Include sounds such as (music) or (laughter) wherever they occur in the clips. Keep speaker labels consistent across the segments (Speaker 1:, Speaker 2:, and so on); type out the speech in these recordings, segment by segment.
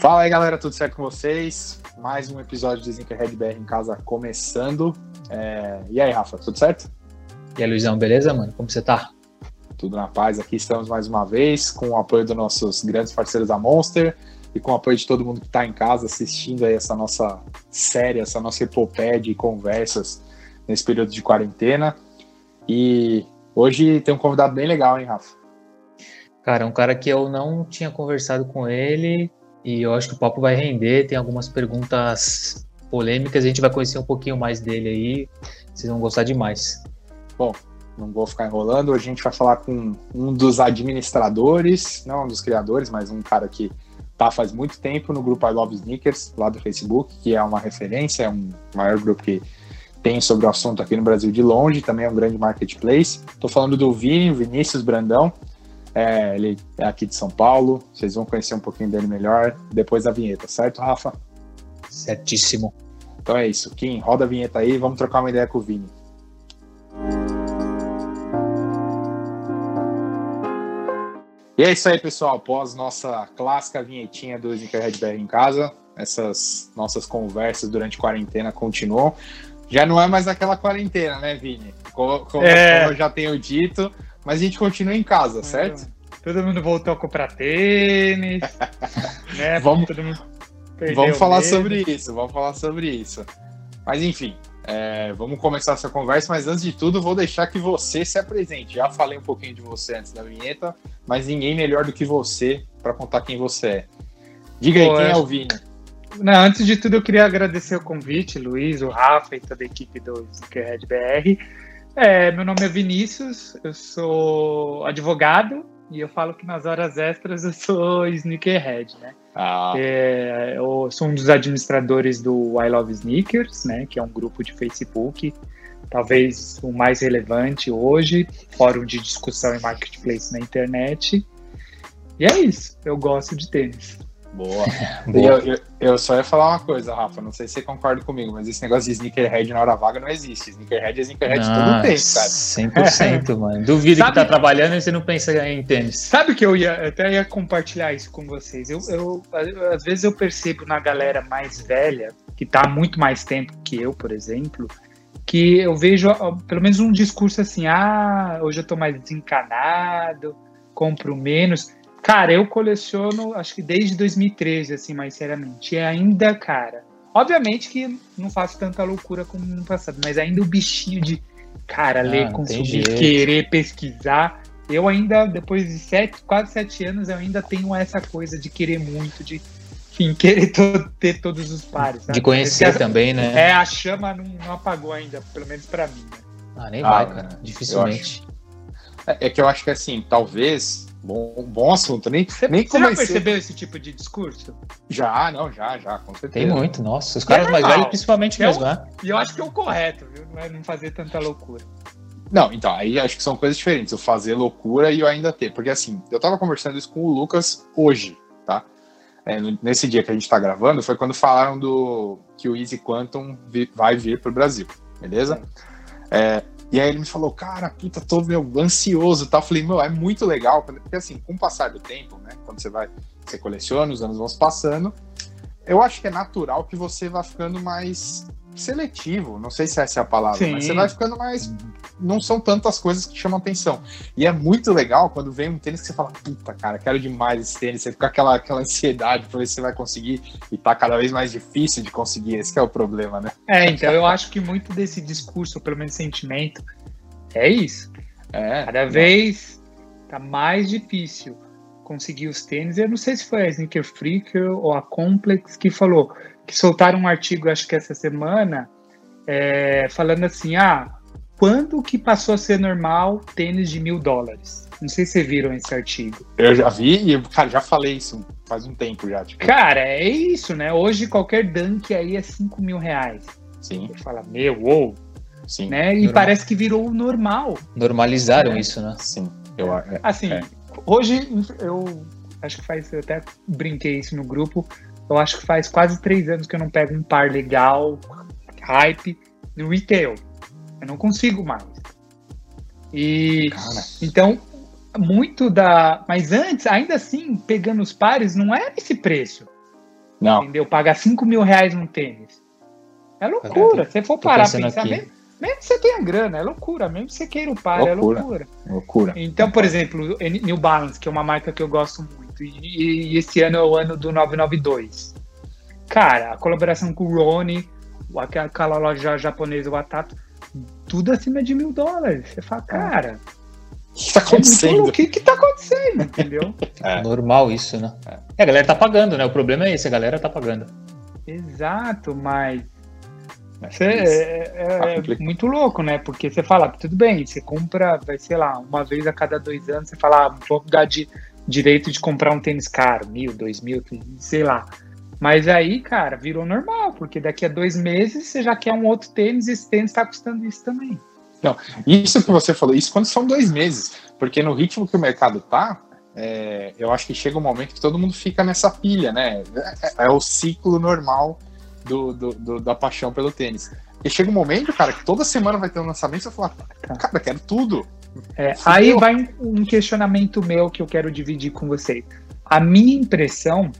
Speaker 1: Fala aí, galera, tudo certo com vocês? Mais um episódio de Zinkerhead BR em casa começando. É... E aí, Rafa, tudo certo?
Speaker 2: E aí, Luizão, beleza, mano? Como você tá?
Speaker 1: Tudo na paz. Aqui estamos mais uma vez com o apoio dos nossos grandes parceiros da Monster e com o apoio de todo mundo que está em casa assistindo aí essa nossa série, essa nossa epopeia de conversas nesse período de quarentena. E hoje tem um convidado bem legal, hein, Rafa?
Speaker 2: Cara, um cara que eu não tinha conversado com ele e eu acho que o papo vai render. Tem algumas perguntas polêmicas, a gente vai conhecer um pouquinho mais dele aí. Vocês vão gostar demais.
Speaker 1: Bom, não vou ficar enrolando. Hoje a gente vai falar com um dos administradores, não um dos criadores, mas um cara que tá faz muito tempo no grupo I Love Sneakers, lá do Facebook, que é uma referência, é um maior grupo que tem sobre o assunto aqui no Brasil de longe, também é um grande marketplace. Estou falando do Vini, Vinícius Brandão. É, ele é aqui de São Paulo. Vocês vão conhecer um pouquinho dele melhor depois da vinheta, certo, Rafa?
Speaker 2: Certíssimo.
Speaker 1: Então é isso. Kim, roda a vinheta aí vamos trocar uma ideia com o Vini. E é isso aí, pessoal. Após nossa clássica vinhetinha do Sneakerhead BR em casa, essas nossas conversas durante a quarentena continuam. Já não é mais aquela quarentena, né, Vini? Como, como, é. como eu já tenho dito, mas a gente continua em casa, certo?
Speaker 3: Todo mundo voltou a comprar tênis, (laughs) né?
Speaker 1: Vamos, vamos falar sobre isso, vamos falar sobre isso. Mas enfim, é, vamos começar essa conversa, mas antes de tudo, vou deixar que você se apresente. Já falei um pouquinho de você antes da vinheta, mas ninguém melhor do que você para contar quem você é. Diga Pô, aí, quem é o Vini?
Speaker 3: Não, antes de tudo, eu queria agradecer o convite, Luiz, o Rafa e toda a equipe do Sneakerhead BR. É, meu nome é Vinícius, eu sou advogado e eu falo que nas horas extras eu sou (laughs) sneakerhead, né? Ah. É, eu sou um dos administradores do I Love Sneakers, né? Que é um grupo de Facebook, talvez o mais relevante hoje, fórum de discussão e marketplace na internet. E é isso, eu gosto de tênis.
Speaker 1: Boa. (laughs) Boa. Eu, eu, eu, só ia falar uma coisa, Rafa. Não sei se você concorda comigo, mas esse negócio de sneakerhead na hora vaga não existe. Sneakerhead é sneakerhead ah, todo tempo,
Speaker 2: cara. 100%, (laughs) mano. Duvido Sabe, que tá trabalhando e você não pensa em tênis.
Speaker 3: Sabe que eu ia até ia compartilhar isso com vocês. Eu, eu, às vezes eu percebo na galera mais velha, que tá há muito mais tempo que eu, por exemplo, que eu vejo pelo menos um discurso assim: ah, hoje eu tô mais desencanado, compro menos. Cara, eu coleciono, acho que desde 2013, assim, mais seriamente. E ainda, cara, obviamente que não faço tanta loucura como no passado, mas ainda o bichinho de, cara, ah, ler, consumir, querer pesquisar. Eu ainda, depois de sete, quase sete anos, eu ainda tenho essa coisa de querer muito, de enfim, querer (laughs) ter todos os pares. Sabe?
Speaker 2: De conhecer também, né?
Speaker 3: É, a chama não, não apagou ainda, pelo menos para mim. Né?
Speaker 2: Ah, nem ah, vai, cara. Dificilmente.
Speaker 1: É, é que eu acho que assim, talvez Bom, bom assunto, nem,
Speaker 3: você,
Speaker 1: nem
Speaker 3: você comecei. já percebeu esse tipo de discurso?
Speaker 1: Já, não, já, já, com certeza.
Speaker 2: Tem muito, nossa, os caras é mais velhos principalmente
Speaker 3: é
Speaker 2: mesmo, né?
Speaker 3: E eu acho que é o correto, viu? Não é não fazer tanta loucura.
Speaker 1: Não, então, aí acho que são coisas diferentes, eu fazer loucura e eu ainda ter, porque assim, eu tava conversando isso com o Lucas hoje, tá? É, nesse dia que a gente tá gravando, foi quando falaram do que o Easy Quantum vi, vai vir pro Brasil, beleza? É, e aí ele me falou, cara, puta, tô meu, ansioso tal. Eu falei, meu, é muito legal, porque assim, com o passar do tempo, né? Quando você vai, você coleciona, os anos vão se passando, eu acho que é natural que você vá ficando mais seletivo, não sei se essa é a palavra, Sim. mas você vai ficando mais. Não são tantas coisas que chamam atenção. E é muito legal quando vem um tênis que você fala, puta, cara, quero demais esse tênis. Você fica aquela, aquela ansiedade pra ver se você vai conseguir e tá cada vez mais difícil de conseguir. Esse é o problema, né?
Speaker 3: É, então eu acho que muito desse discurso, pelo menos sentimento, é isso. É, cada não. vez tá mais difícil conseguir os tênis. Eu não sei se foi a Sneaker Freak ou a Complex que falou que soltaram um artigo, acho que essa semana, é, falando assim: ah, quando que passou a ser normal tênis de mil dólares? Não sei se vocês viram esse artigo.
Speaker 1: Eu já vi e, cara, já falei isso faz um tempo já.
Speaker 3: Tipo. Cara, é isso, né? Hoje qualquer dunk aí é 5 mil reais.
Speaker 1: Sim.
Speaker 3: Você fala, meu, uou. Sim. Né? E normal. parece que virou normal.
Speaker 2: Normalizaram é. isso, né?
Speaker 1: Sim.
Speaker 3: Eu, é, assim, é. hoje eu acho que faz, eu até brinquei isso no grupo. Eu acho que faz quase três anos que eu não pego um par legal, hype, no retail. Eu não consigo mais. E Cara. então, muito da. Mas antes, ainda assim, pegando os pares, não era esse preço.
Speaker 1: Não.
Speaker 3: Entendeu? Pagar 5 mil reais num tênis. É loucura. Se você for parar a
Speaker 2: pensando
Speaker 3: pensar,
Speaker 2: aqui.
Speaker 3: mesmo, mesmo que você tenha grana, é loucura. Mesmo que você queira upar, é
Speaker 1: Loucura.
Speaker 3: loucura.
Speaker 1: Loucura.
Speaker 3: Então, por exemplo, New Balance, que é uma marca que eu gosto muito, e, e esse ano é o ano do 992. Cara, a colaboração com o Rony, aquela loja japonesa, o Atato, tudo acima de mil dólares. Você fala, cara,
Speaker 1: O que tá
Speaker 3: é
Speaker 1: acontecendo?
Speaker 3: o que que tá acontecendo, entendeu? (laughs)
Speaker 1: É.
Speaker 2: Normal isso, né? É, a galera tá pagando, né? O problema é esse, a galera tá pagando.
Speaker 3: Exato, mas
Speaker 1: isso.
Speaker 3: é, é-
Speaker 1: Tá
Speaker 3: é muito louco, né? Porque você fala, tudo bem, você compra, vai, sei lá, uma vez a cada dois anos, você fala, ah, vou dar de, direito de comprar um tênis caro, mil, dois mil, sei lá. Mas aí, cara, virou normal, porque daqui a dois meses você já quer um outro tênis e esse tênis tá custando isso também.
Speaker 1: Isso que você falou, isso quando são dois meses. Porque no ritmo que o mercado tá, é, eu acho que chega um momento que todo mundo fica nessa pilha, né? É, é o ciclo normal do, do- do- da paixão pelo tênis. E chega um momento, cara, que toda semana vai ter um lançamento e você fala, cara, quero tudo.
Speaker 3: É, aí vai um, um questionamento meu que eu quero dividir com vocês. A minha impressão,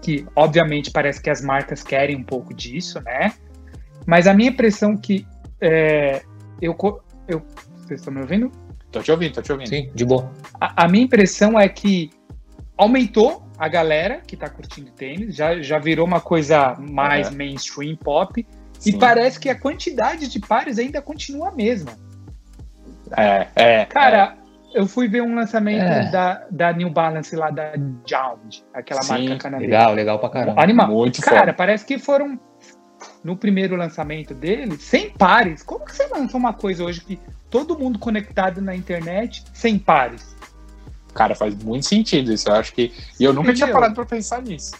Speaker 3: que obviamente parece que as marcas querem um pouco disso, né? Mas a minha impressão que é, eu, eu. Vocês estão me ouvindo?
Speaker 1: Tô te ouvindo, tô te ouvindo.
Speaker 2: Sim, de boa.
Speaker 3: A, a minha impressão é que aumentou a galera que tá curtindo tênis, já, já virou uma coisa mais
Speaker 1: Uhum.
Speaker 3: mainstream pop,
Speaker 1: Sim.
Speaker 3: e parece que a quantidade de pares ainda continua a mesma.
Speaker 1: É, é.
Speaker 3: Cara, eu fui ver um lançamento
Speaker 2: É.
Speaker 3: da, da New Balance lá da Jound, aquela
Speaker 1: Sim,
Speaker 3: marca canadense.
Speaker 2: Legal, legal pra caramba.
Speaker 3: Animal.
Speaker 1: Muito
Speaker 3: Cara,
Speaker 1: foda.
Speaker 3: parece que foram no primeiro lançamento dele 100 pares. Como que você lança uma coisa hoje que todo mundo conectado na internet, 100 pares?
Speaker 1: Cara, faz muito sentido isso. Eu acho que. E eu nunca tinha
Speaker 3: Entendeu?
Speaker 1: parado pra pensar nisso.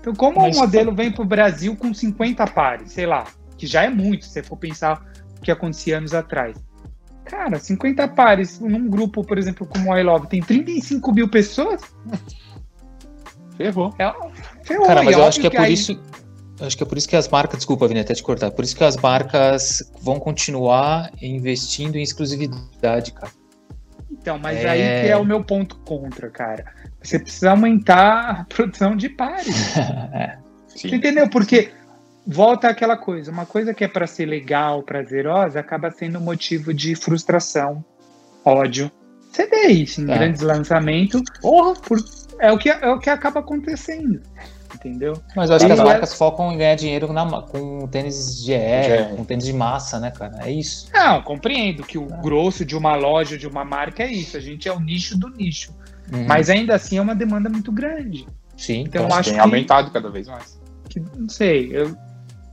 Speaker 3: Então, como
Speaker 2: Mas-
Speaker 3: um modelo vem pro Brasil com 50 pares, sei lá, que já é muito, se você for pensar o que acontecia anos atrás. Cara, 50 pares num grupo, por exemplo, como o I Love, tem 35 mil pessoas,
Speaker 1: Ferrou.
Speaker 3: é ferrou.
Speaker 2: Cara, mas eu acho que é por
Speaker 3: aí-
Speaker 2: isso. eu Acho que é por isso que as marcas, desculpa, Vini, até te cortar, por isso que as marcas vão continuar investindo em exclusividade, cara.
Speaker 3: Então, mas
Speaker 2: É.
Speaker 3: aí que é o meu ponto contra, cara. Você precisa aumentar a produção de pares. (laughs) Você entendeu? Porque volta aquela coisa, uma coisa que é para ser legal, prazerosa, acaba sendo motivo de frustração, ódio. Você vê isso em
Speaker 2: Tá.
Speaker 3: grandes lançamentos,
Speaker 1: Porra!
Speaker 3: por- é, o que, é o que acaba acontecendo. Entendeu?
Speaker 2: Mas eu acho que as
Speaker 3: E-
Speaker 2: marcas focam em ganhar dinheiro na com tênis GR,
Speaker 1: GR.
Speaker 2: com tênis de massa, né, cara? É isso.
Speaker 3: Não, compreendo que o grosso de uma loja, de uma marca é isso. A gente é o nicho do nicho.
Speaker 2: Uhum.
Speaker 3: Mas ainda assim é uma demanda muito grande.
Speaker 2: Sim,
Speaker 3: então,
Speaker 2: então,
Speaker 3: acho
Speaker 1: tem
Speaker 3: que-
Speaker 1: aumentado cada vez mais.
Speaker 3: que não sei, eu-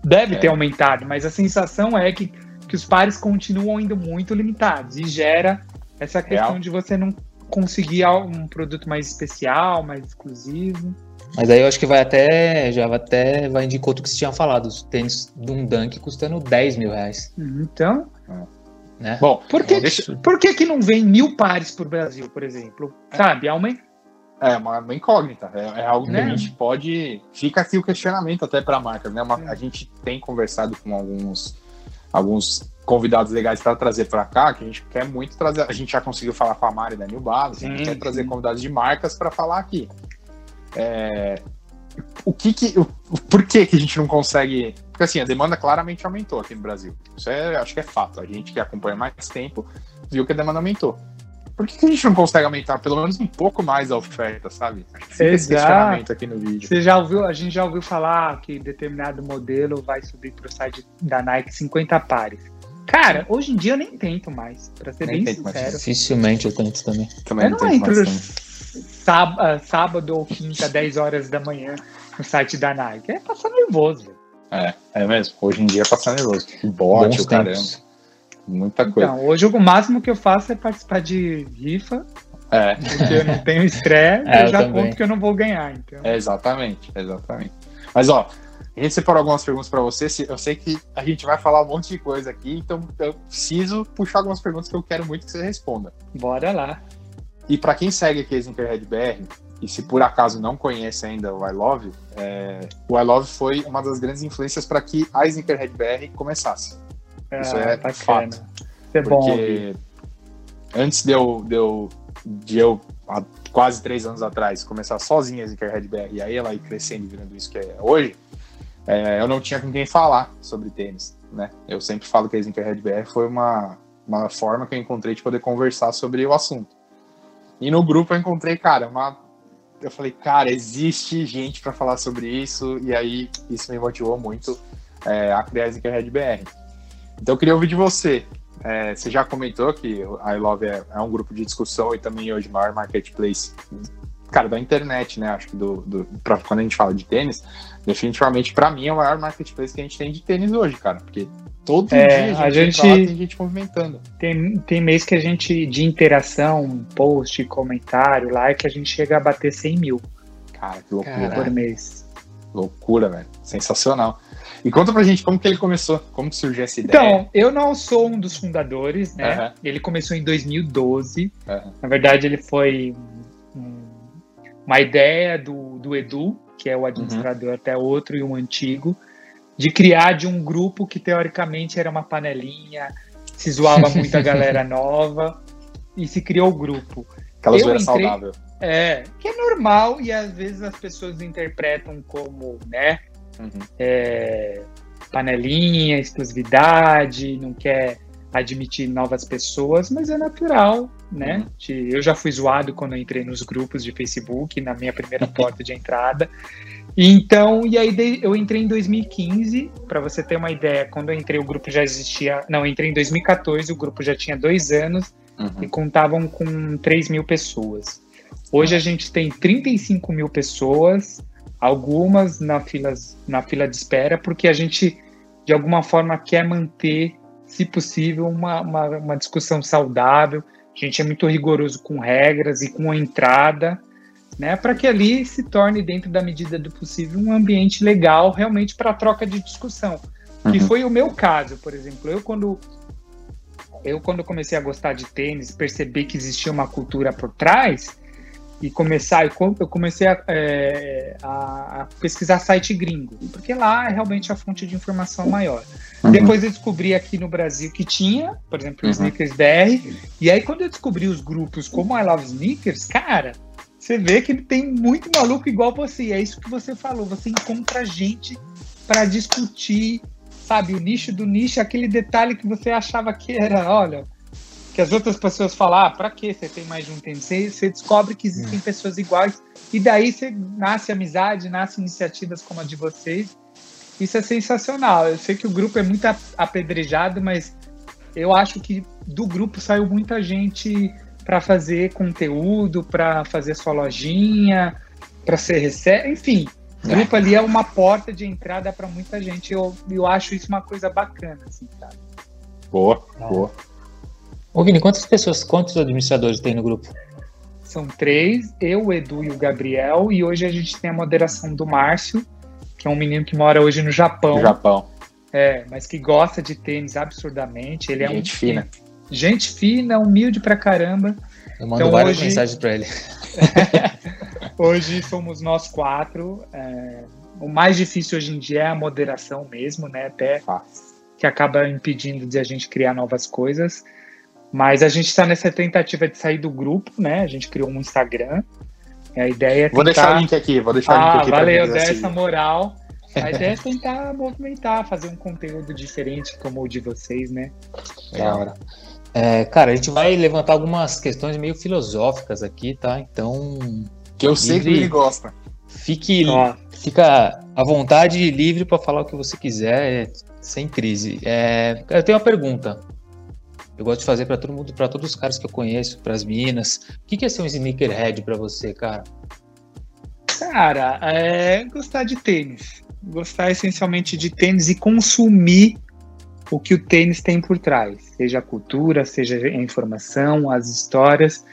Speaker 3: deve
Speaker 1: É.
Speaker 3: ter aumentado, mas a sensação é que, que os pares continuam indo muito limitados e gera essa questão
Speaker 1: Real.
Speaker 3: de você não conseguir um produto mais especial, mais exclusivo.
Speaker 2: Mas aí eu acho que vai até. Já vai até vai de encontro que você tinha falado. Os tênis de um Dunk custando 10 mil reais.
Speaker 3: Então,
Speaker 2: Né?
Speaker 1: Bom,
Speaker 3: por que,
Speaker 1: deixa-
Speaker 3: por que, que não vem mil pares por Brasil, por exemplo? Sabe? Aumenta.
Speaker 1: É uma, uma incógnita, é, é algo que a gente pode. Fica aqui o questionamento até para a marca, né? Uma-
Speaker 3: É.
Speaker 1: A gente tem conversado com alguns, alguns convidados legais para trazer para cá, que a gente quer muito trazer. A gente já conseguiu falar com a Mari da New Balance, a gente
Speaker 3: Sim,
Speaker 1: quer trazer
Speaker 3: sim.
Speaker 1: convidados de marcas para falar aqui. É, o que que. O- por que, que a gente não consegue. Porque assim, a demanda claramente aumentou aqui no Brasil. Isso é, acho que é fato. A gente que acompanha mais tempo viu que a demanda aumentou. Por que, a gente não consegue aumentar pelo menos um pouco mais a oferta, sabe? Fica esse questionamento aqui no vídeo.
Speaker 3: Você já ouviu, a gente já ouviu falar que determinado modelo vai subir para o site da Nike 50 pares. Cara, hoje em dia eu nem tento mais, para ser
Speaker 1: Nem
Speaker 3: bem
Speaker 1: tento mais.
Speaker 3: sincero.
Speaker 2: Dificilmente eu tento também.
Speaker 1: Também
Speaker 3: Eu não
Speaker 1: tenho
Speaker 3: entro
Speaker 1: mais
Speaker 3: sáb- ah, sábado ou quinta, 10 horas da manhã no site da Nike. É passar nervoso.
Speaker 1: É, é mesmo. Hoje em dia é passar nervoso. Bote, o caramba. Muita coisa.
Speaker 3: Então, hoje o máximo que eu faço é participar de rifa,
Speaker 1: É,
Speaker 3: porque eu não tenho estreia, (laughs)
Speaker 2: É,
Speaker 3: eu
Speaker 2: eu
Speaker 3: já
Speaker 2: também.
Speaker 3: conto que eu não vou ganhar. Então.
Speaker 1: é, exatamente, exatamente. Mas ó, a gente separou algumas perguntas para você. Eu sei que a gente vai falar um monte de coisa aqui, então eu preciso puxar algumas perguntas que eu quero muito que você responda.
Speaker 3: Bora lá.
Speaker 1: E para quem segue aqui a Sneakerhead BR, e se por acaso não conhece ainda o I Love, é, o I Love foi uma das grandes influências para que a Sneakerhead BR começasse. Isso é fato.
Speaker 3: Isso é bom.
Speaker 1: Porque antes de eu, de, eu, de eu há quase três anos atrás, começar sozinha a Sneakerhead BR e aí ela ir crescendo e virando isso que é hoje, é, eu não tinha com quem falar sobre tênis, né? Eu sempre falo que a Sneakerhead BR foi uma, uma forma que eu encontrei de poder conversar sobre o assunto. E no grupo eu encontrei, cara, uma. Eu falei, cara, existe gente para falar sobre isso, e aí isso me motivou muito é, a criar a Sneakerhead BR. Então eu queria ouvir de você. É, você já comentou que a I Love é, é, um grupo de discussão e também hoje o maior marketplace, cara, da internet, né? Acho que do, do pra, quando a gente fala de tênis, definitivamente para mim é o maior marketplace que a gente tem de tênis hoje, cara, porque todo
Speaker 3: é, dia a gente, a gente
Speaker 1: tem gente movimentando.
Speaker 3: Tem, tem mês que a gente, de interação, post, comentário, like, a gente chega a bater 100 mil.
Speaker 1: Cara, que loucura.
Speaker 3: Por mês.
Speaker 1: Loucura, velho. Sensacional. E conta pra gente como que ele começou, como que surgiu essa ideia.
Speaker 3: Então, eu não sou um dos fundadores, né? Uhum. Ele começou em 2012. Uhum. Na verdade, ele foi um, uma ideia do, do Edu, que é o administrador uhum. até outro e um antigo, de criar de um grupo que teoricamente era uma panelinha, se zoava muito a (laughs) galera nova e se criou o grupo.
Speaker 1: Aquela zoeira entrei, saudável.
Speaker 3: É, que é normal e às vezes as pessoas interpretam como, né, Uhum. É, panelinha, exclusividade, não quer admitir novas pessoas, mas é natural, né? Uhum. Eu já fui zoado quando entrei nos grupos de Facebook, na minha primeira (laughs) porta de entrada. Então, e aí eu entrei em 2015, para você ter uma ideia, quando eu entrei o grupo já existia, não, entrei em 2014, o grupo já tinha dois anos uhum. e contavam com 3 mil pessoas. Hoje a gente tem 35 mil pessoas, algumas na fila, na fila de espera, porque a gente, de alguma forma, quer manter, se possível, uma, uma, uma discussão saudável. A gente é muito rigoroso com regras e com a entrada, né, para que ali se torne, dentro da medida do possível, um ambiente legal realmente para troca de discussão. Uhum. Que foi o meu caso, por exemplo. Eu, quando eu quando comecei a gostar de tênis, percebi que existia uma cultura por trás, e começar, eu comecei a, é, a, pesquisar site gringo, porque lá é realmente a fonte de informação maior. Uhum. Depois eu descobri aqui no Brasil que tinha, por exemplo, o uhum. Sneakers BR, e aí quando eu descobri os grupos como I Love Sneakers, cara, você vê que tem muito maluco igual você, é isso que você falou, você encontra gente para discutir, sabe, o nicho do nicho, aquele detalhe que você achava que era, olha, que as outras pessoas falam, ah, pra que você tem mais de um tênis? Você, você descobre que existem hum. pessoas iguais e daí você nasce amizade, nasce iniciativas como a de vocês. Isso é sensacional. Eu sei que o grupo é muito apedrejado, mas eu acho que do grupo saiu muita gente para fazer conteúdo, para fazer sua lojinha, para ser recebe, enfim. O grupo ali é uma porta de entrada para muita gente. Eu, eu acho isso uma coisa bacana, assim, sabe?
Speaker 1: Boa, boa.
Speaker 2: Ô Vini, quantas pessoas, quantos administradores tem no grupo?
Speaker 3: São três, eu, o Edu e o Gabriel, e hoje a gente tem a moderação do Márcio, que é um menino que mora hoje no Japão. No
Speaker 1: Japão.
Speaker 3: É, mas que gosta de tênis absurdamente. Ele é
Speaker 1: gente um, fina.
Speaker 3: Gente fina, humilde pra caramba.
Speaker 2: Eu mando então, várias hoje... mensagens pra ele. (laughs)
Speaker 3: hoje somos nós quatro. É... O mais difícil hoje em dia é a moderação mesmo, né? Até que acaba impedindo de a gente criar novas coisas. Mas a gente está nessa tentativa de sair do grupo, né? A gente criou um Instagram. A ideia é tentar...
Speaker 1: Vou deixar o link aqui, vou deixar
Speaker 3: ah,
Speaker 1: o link aqui.
Speaker 3: Valeu, dá essa moral. A (laughs) ideia é tentar movimentar, fazer um conteúdo diferente como o de vocês, né?
Speaker 2: Da hora. É, cara, a gente vai levantar algumas questões meio filosóficas aqui, tá? Então.
Speaker 1: Que eu sei que ele gosta.
Speaker 2: Fique, fica à vontade livre para falar o que você quiser, sem crise. É, eu tenho uma pergunta. Eu gosto de fazer para todo mundo, para todos os caras que eu conheço, para as minas. O que, que é ser um sneakerhead para você, cara?
Speaker 3: Cara, é gostar de tênis. Gostar essencialmente de tênis e consumir o que o tênis tem por trás, seja a cultura, seja a informação, as histórias.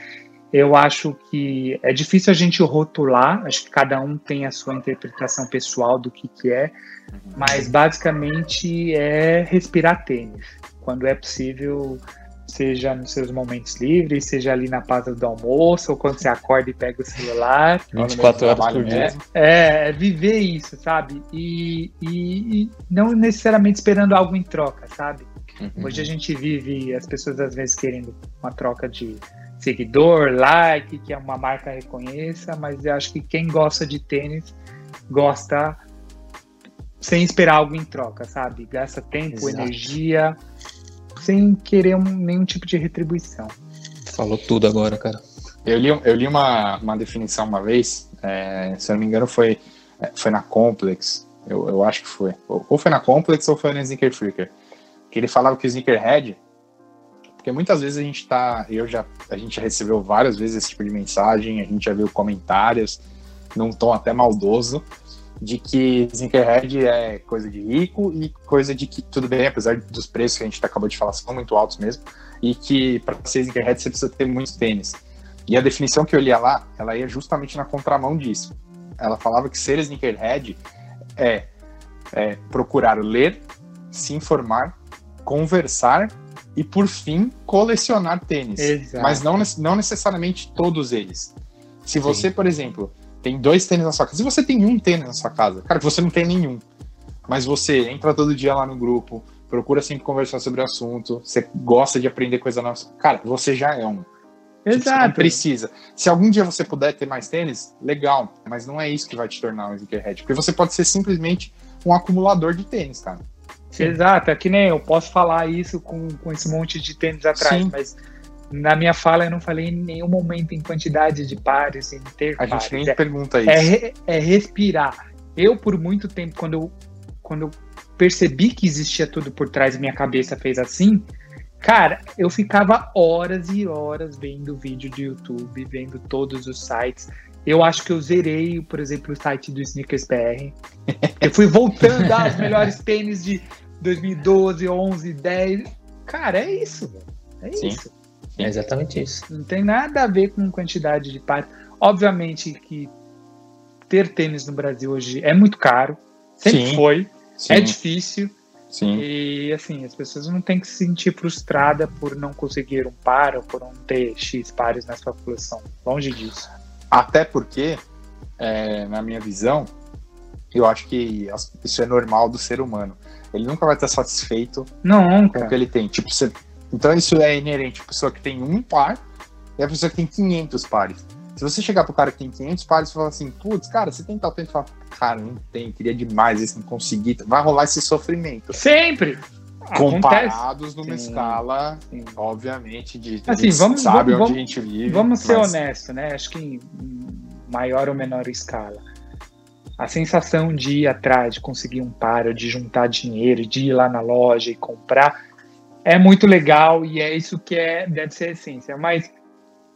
Speaker 3: Eu acho que é difícil a gente rotular, acho que cada um tem a sua interpretação pessoal do que, que é, mas basicamente é respirar tênis quando é possível, seja nos seus momentos livres, seja ali na pausa do almoço, ou quando você acorda e pega o celular. (laughs)
Speaker 2: 24 horas por dia.
Speaker 3: É, é, viver isso, sabe? E, e, e, não necessariamente esperando algo em troca, sabe? Uhum. Hoje a gente vive, as pessoas às vezes querendo uma troca de seguidor, like, que é uma marca reconheça, mas eu acho que quem gosta de tênis gosta sem esperar algo em troca, sabe? Gasta tempo, Exato. energia, sem querer um, nenhum tipo de retribuição.
Speaker 2: Falou tudo agora, cara.
Speaker 1: Eu li, eu li uma, uma definição uma vez, é, se eu não me engano foi, é, foi na Complex, eu, eu acho que foi. Ou foi na Complex ou foi na Sneaker Freaker. Que ele falava que o Sneakerhead, porque muitas vezes a gente tá, eu já, a gente já recebeu várias vezes esse tipo de mensagem, a gente já viu comentários num tom até maldoso, de que Sneakerhead é coisa de rico e coisa de que, tudo bem, apesar dos preços que a gente acabou de falar são muito altos mesmo, e que para ser Sneakerhead você precisa ter muitos tênis. E a definição que eu lia lá, ela ia justamente na contramão disso. Ela falava que ser Sneakerhead é, é procurar ler, se informar, conversar e, por fim, colecionar tênis. Exato. Mas não, não necessariamente todos eles. Se você, Sim. por exemplo, tem dois tênis na sua casa, se você tem um tênis na sua casa, cara, você não tem nenhum, mas você entra todo dia lá no grupo, procura sempre conversar sobre o assunto, você gosta de aprender coisa nova, cara, você já é um. Exato. Você não precisa. Se algum dia você puder ter mais tênis, legal, mas não é isso que vai te tornar um sneakerhead, porque você pode ser simplesmente um acumulador de tênis, cara.
Speaker 3: Sim. Exato, é que nem eu posso falar isso com, com esse monte de tênis atrás, Sim. mas na minha fala eu não falei em nenhum momento em quantidade de pares, em ter
Speaker 1: A
Speaker 3: pares.
Speaker 1: gente nem é, pergunta
Speaker 3: isso. É, é, respirar. Eu, por muito tempo, quando eu, quando eu percebi que existia tudo por trás, minha cabeça fez assim, cara, eu ficava horas e horas vendo vídeo de YouTube, vendo todos os sites. Eu acho que eu zerei, por exemplo, o site do Sneakers BR. Eu fui voltando (laughs) aos melhores tênis de 2012, 11, 10. Cara, é isso, É Sim. isso.
Speaker 2: É exatamente isso.
Speaker 3: Não tem nada a ver com quantidade de pares. Obviamente que ter tênis no Brasil hoje é muito caro. Sempre Sim. foi. Sim. É difícil.
Speaker 1: Sim.
Speaker 3: E assim, as pessoas não têm que se sentir frustradas por não conseguir um par ou por não ter X pares na sua coleção. Longe disso.
Speaker 1: Até porque, é, na minha visão, eu acho que isso é normal do ser humano. Ele nunca vai estar satisfeito
Speaker 3: nunca.
Speaker 1: com o que ele tem. Tipo, você... Então isso é inerente à pessoa que tem um par e a pessoa que tem 500 pares. Se você chegar pro cara que tem 500 pares e falar assim, putz, cara, você tem tal tempo, fala, cara, não tem, queria demais esse, não consegui, vai rolar esse sofrimento.
Speaker 3: Sempre!
Speaker 1: Comparados Acontece. numa sim, escala, sim. obviamente, de
Speaker 3: assim, vamos, sabe
Speaker 1: vamos,
Speaker 3: onde a gente vive. Vamos ser mas... honestos, né? Acho que em maior ou menor escala. A sensação de ir atrás, de conseguir um par, de juntar dinheiro, de ir lá na loja e comprar, é muito legal e é isso que é, deve ser a essência. Mas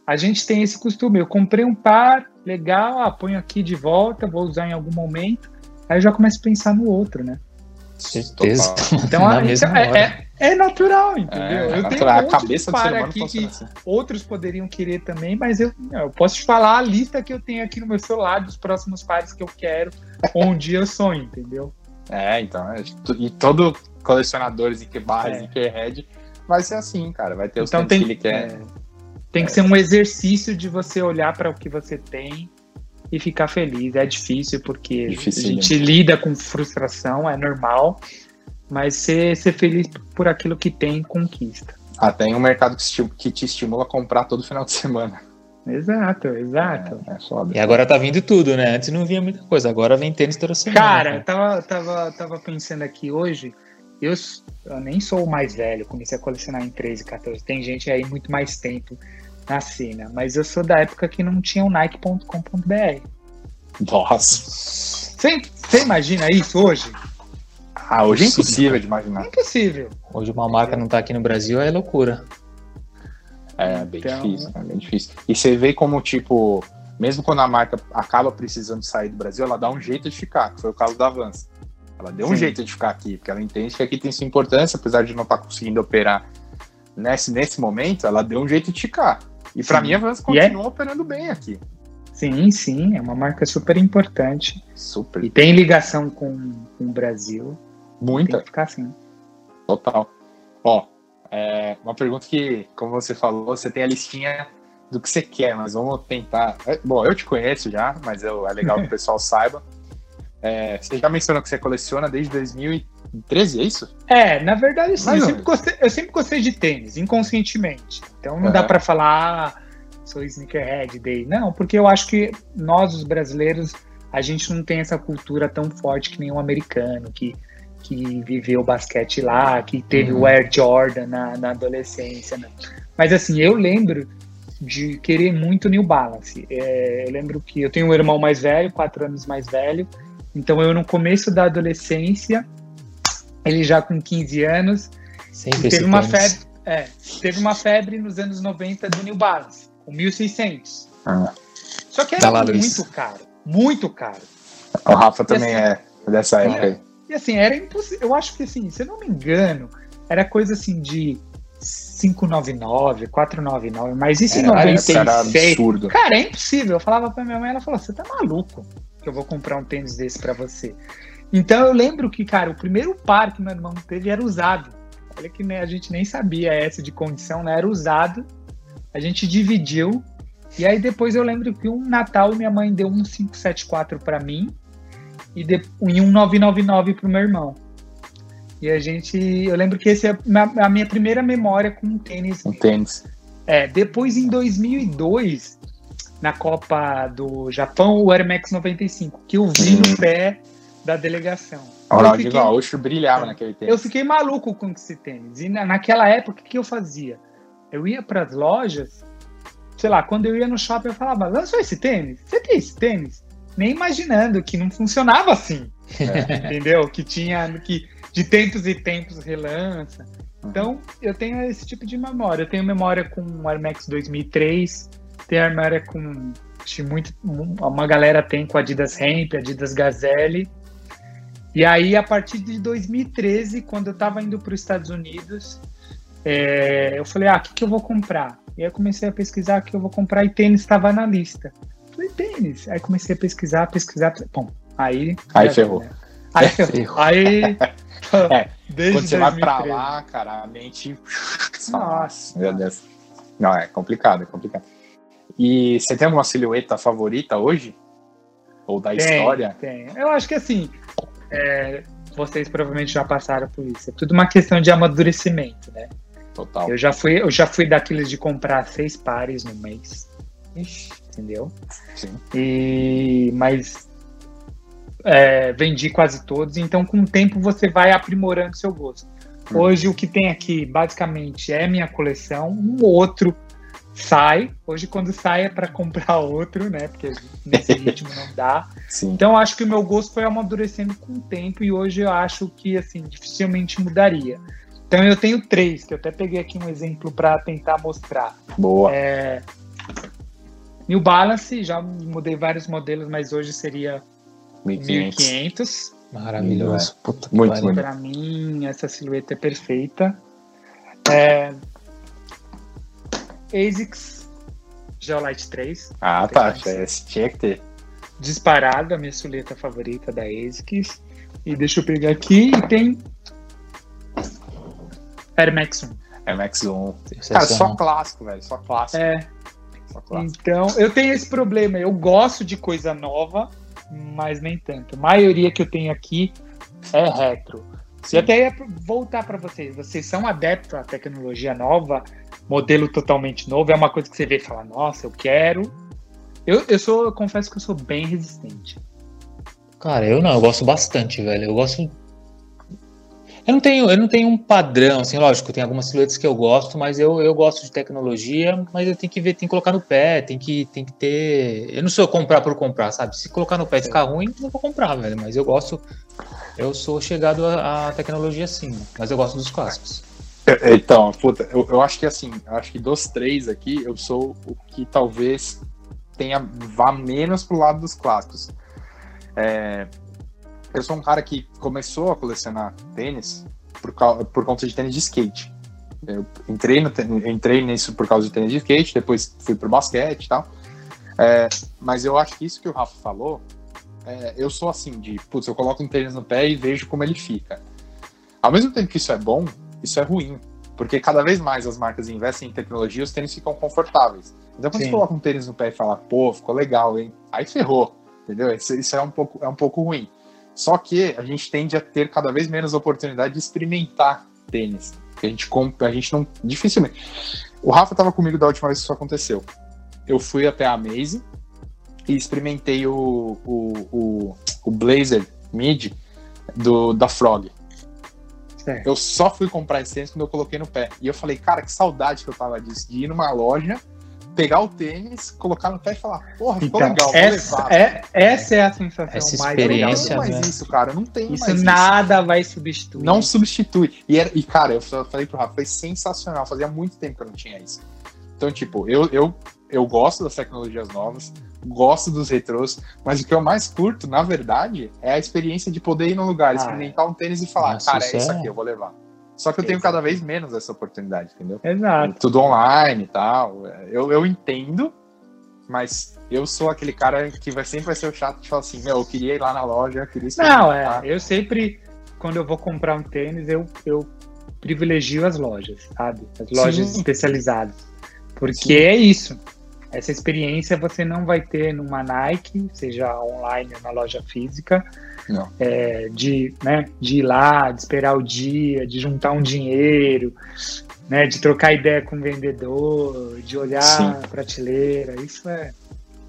Speaker 3: a gente tem esse costume. Eu comprei um par, legal, ah, ponho aqui de volta, vou usar em algum momento. Aí eu já começo a pensar no outro, né?
Speaker 2: Certeza. (laughs)
Speaker 3: Então, a, então é, é, é, natural, entendeu? É,
Speaker 1: eu tenho um monte a cabeça
Speaker 3: de par aqui que assim. outros poderiam querer também, mas eu, eu posso te falar a lista que eu tenho aqui no meu celular dos próximos pares que eu quero, onde eu sonho, entendeu?
Speaker 1: É, então, é, e todo colecionador que barra é. Red vai ser assim, cara, vai ter
Speaker 3: então
Speaker 1: os
Speaker 3: tem,
Speaker 1: que ele quer.
Speaker 3: É, tem que ser um exercício de você olhar para o que você tem e ficar feliz. É difícil porque difícil, a gente lida com frustração, é normal, mas ser, ser feliz por aquilo que tem conquista.
Speaker 1: Ah, tem um mercado que, que te estimula a comprar todo final de semana.
Speaker 3: Exato, exato.
Speaker 2: É, é. E agora tá vindo tudo, né? Antes não vinha muita coisa, agora vem tênis toda semana.
Speaker 3: Cara, né? tava, tava, tava pensando aqui hoje, eu, eu, nem sou o mais velho, comecei a colecionar em 13, 14. Tem gente aí muito mais tempo na cena, mas eu sou da época que não tinha o Nike.com.br.
Speaker 1: Nossa.
Speaker 3: Você imagina isso hoje?
Speaker 1: Ah, hoje é impossível de imaginar.
Speaker 3: É impossível.
Speaker 2: Hoje uma marca não tá aqui no Brasil é loucura.
Speaker 1: É bem então... difícil, é bem difícil. E você vê como, tipo, mesmo quando a marca acaba precisando sair do Brasil, ela dá um jeito de ficar, que foi o caso da Vans. Ela deu Sim. um jeito de ficar aqui, porque ela entende que aqui tem sua importância, apesar de não estar tá conseguindo operar nesse, nesse momento, ela deu um jeito de ficar. E para mim a Vans é continua é... operando bem aqui.
Speaker 3: Sim, sim, é uma marca super importante.
Speaker 1: Super.
Speaker 3: E tem ligação com, com o Brasil.
Speaker 1: Muita. Tem
Speaker 3: que ficar assim.
Speaker 1: Total. Ó, é uma pergunta que, como você falou, você tem a listinha do que você quer, mas vamos tentar. É, bom, eu te conheço já, mas é legal que o (laughs) pessoal saiba. É, você já mencionou que você coleciona desde 2013, é isso?
Speaker 3: É, na verdade sim. Eu sempre, gostei, eu sempre, gostei, de tênis, inconscientemente. Então não uhum. dá para falar, sou sneakerhead day. Não, porque eu acho que nós, os brasileiros, a gente não tem essa cultura tão forte que o americano, que, que viveu basquete lá, que teve uhum. o Air Jordan na, na adolescência. Né? Mas assim, eu lembro de querer muito New Balance. É, eu lembro que eu tenho um irmão mais velho, quatro anos mais velho, então eu no começo da adolescência, ele já com 15 anos, teve uma febre, é, teve uma febre nos anos 90 do New Balance, o 1600. Ah. Só que era muito caro, muito caro.
Speaker 1: O Rafa e também assim, é dessa época aí.
Speaker 3: E assim, era impossível. Eu acho que assim, se eu não me engano, era coisa assim de 599, 499, mas isso em 96. Era absurdo. Cara, é impossível. Eu falava pra minha mãe, ela falou: "Você tá maluco que eu vou comprar um tênis desse para você?" Então eu lembro que, cara, o primeiro par que meu irmão teve era usado. Olha que né, a gente nem sabia essa de condição, né? Era usado. A gente dividiu. E aí depois eu lembro que um Natal minha mãe deu um 574 para mim e, de, e um 999 pro meu irmão. E a gente. Eu lembro que essa é a minha primeira memória com um tênis.
Speaker 1: Um tênis.
Speaker 3: É, depois em 2002, na Copa do Japão, o Air Max 95, que eu vi no pé da delegação.
Speaker 1: O Ronaldinho fiquei... Gaúcho brilhava naquele tênis.
Speaker 3: Eu fiquei maluco com esse tênis. E na, naquela época, o que eu fazia? Eu ia para as lojas, sei lá, quando eu ia no shopping, eu falava: lançou esse tênis? Você tem esse tênis? Nem imaginando que não funcionava assim. É. (laughs) Entendeu? Que tinha. que de tempos e tempos relança. Então, eu tenho esse tipo de memória. Eu tenho memória com o Air Max 2003, tenho memória com. Acho muito, uma galera tem com Adidas Hemp, Adidas Gazelle. E aí, a partir de 2013, quando eu estava indo para os Estados Unidos, é, eu falei: ah, o que, que eu vou comprar? E aí eu comecei a pesquisar o que eu vou comprar e tênis estava na lista. falei: tênis. Aí comecei a pesquisar, pesquisar. Bom, aí.
Speaker 1: Aí ferrou. Né?
Speaker 3: Aí (laughs) ferrou. Aí (laughs)
Speaker 1: É, quando você 2013. vai pra lá, cara, a mente. (laughs) Nossa. Meu Deus. Não, é complicado, é complicado. E você tem alguma silhueta favorita hoje? Ou da tem, história?
Speaker 3: Tem. Eu acho que assim, é, vocês provavelmente já passaram por isso. É tudo uma questão de amadurecimento, né?
Speaker 1: Total.
Speaker 3: Eu já fui, eu já fui daqueles de comprar seis pares no mês. Ixi, entendeu?
Speaker 1: Sim.
Speaker 3: E, mas é, vendi quase todos, então com o tempo você vai aprimorando seu gosto. Hum. Hoje o que tem aqui basicamente é minha coleção, um outro sai. Hoje quando sai é para comprar outro, né? Porque nesse (laughs) ritmo não dá. Sim. Então acho que o meu gosto foi amadurecendo com o tempo e hoje eu acho que assim dificilmente mudaria. Então eu tenho três que eu até peguei aqui um exemplo para tentar mostrar.
Speaker 1: Boa.
Speaker 3: É, New Balance, já mudei vários modelos, mas hoje seria 1500.
Speaker 2: Maravilhoso.
Speaker 3: É. Puta, muito. Para mim, essa silhueta é perfeita. É... ASICS Geolite 3.
Speaker 1: Ah, tá. Tinha que ter.
Speaker 3: Disparado, a minha silhueta favorita da ASICS. E deixa eu pegar aqui. E tem Air Max 1.
Speaker 1: Air Max 1. Cara, só clássico, velho. Só clássico.
Speaker 3: É. Só clássico. Então, eu tenho esse problema. Eu gosto de coisa nova, mas nem tanto. A maioria que eu tenho aqui é retro. E até ia voltar para vocês. Vocês são adeptos à tecnologia nova, modelo totalmente novo. É uma coisa que você vê e fala, nossa, eu quero. Eu, eu sou, eu confesso que eu sou bem resistente.
Speaker 2: Cara, eu não, eu gosto bastante, velho. Eu gosto eu não tenho, eu não tenho um padrão, assim, lógico, tem algumas silhuetas que eu gosto, mas eu, eu gosto de tecnologia, mas eu tenho que ver, tem que colocar no pé, tem que, tem que ter. Eu não sou comprar por comprar, sabe? Se colocar no pé e ficar ruim, não vou comprar, velho. Mas eu gosto. Eu sou chegado à tecnologia sim, mas eu gosto dos clássicos.
Speaker 1: É, é, então, puta, eu, eu acho que assim, acho que dos três aqui, eu sou o que talvez tenha vá menos pro lado dos clássicos. É, eu sou um cara que começou a colecionar tênis por, por conta de tênis de skate. Eu entrei, no, entrei nisso por causa de tênis de skate, depois fui pro basquete e tal. É, mas eu acho que isso que o Rafa falou, é, eu sou assim, de, putz, eu coloco um tênis no pé e vejo como ele fica. Ao mesmo tempo que isso é bom, isso é ruim. Porque cada vez mais as marcas investem em tecnologia e os tênis ficam confortáveis. Então quando Sim. você coloca um tênis no pé e fala, pô, ficou legal, hein? Aí ferrou, entendeu? Isso, isso é, um pouco, é um pouco ruim. Só que a gente tende a ter cada vez menos oportunidade de experimentar tênis. A gente compra, a gente não. Dificilmente. O Rafa estava comigo da última vez que isso aconteceu. eu fui até a Maze e experimentei o, o, o, o Blazer Mid do, da Frog.
Speaker 3: Certo.
Speaker 1: Eu só fui comprar esse tênis quando eu coloquei no pé. E eu falei, cara, que saudade que eu tava disso, de ir numa loja, pegar o tênis, colocar no pé e falar, porra, ficou
Speaker 3: Então,
Speaker 1: legal, vou
Speaker 3: essa,
Speaker 1: levar.
Speaker 3: é, essa é a sensação
Speaker 2: Essa
Speaker 3: mais
Speaker 1: Legal,
Speaker 2: experiência,
Speaker 1: não tem mais
Speaker 2: né?
Speaker 1: isso, cara, não tem
Speaker 3: Isso
Speaker 1: mais
Speaker 3: nada vai substituir.
Speaker 1: isso. Não substitui. E, era- e, cara, eu falei pro Rafa, foi sensacional, fazia muito tempo que eu não tinha isso. Então, tipo, eu, eu, eu gosto das tecnologias novas, gosto dos retrôs, mas o que eu mais curto, na verdade, é a experiência de poder ir num lugar,
Speaker 3: Ah,
Speaker 1: experimentar um tênis e falar,
Speaker 2: Nossa,
Speaker 1: cara, é
Speaker 2: isso
Speaker 1: isso
Speaker 2: é-
Speaker 1: aqui, eu vou levar. Só que eu tenho
Speaker 3: Exato.
Speaker 1: cada vez menos essa oportunidade, entendeu?
Speaker 3: Exato.
Speaker 1: Tudo online e tal. Eu, eu entendo, mas eu sou aquele cara que vai, sempre vai ser o chato de falar assim, meu, eu queria ir lá na loja, eu queria
Speaker 3: Não, é. Eu sempre, quando eu vou comprar um tênis, eu, eu privilegio as lojas, sabe? As lojas
Speaker 1: Sim.
Speaker 3: especializadas. Porque
Speaker 1: Sim.
Speaker 3: é isso. Essa experiência você não vai ter numa Nike, seja online ou na loja física,
Speaker 1: Não.
Speaker 3: é, de, né, de ir lá, de esperar o dia, de juntar um dinheiro, né, de trocar ideia com o vendedor, de olhar
Speaker 1: Sim.
Speaker 3: a prateleira. Isso é.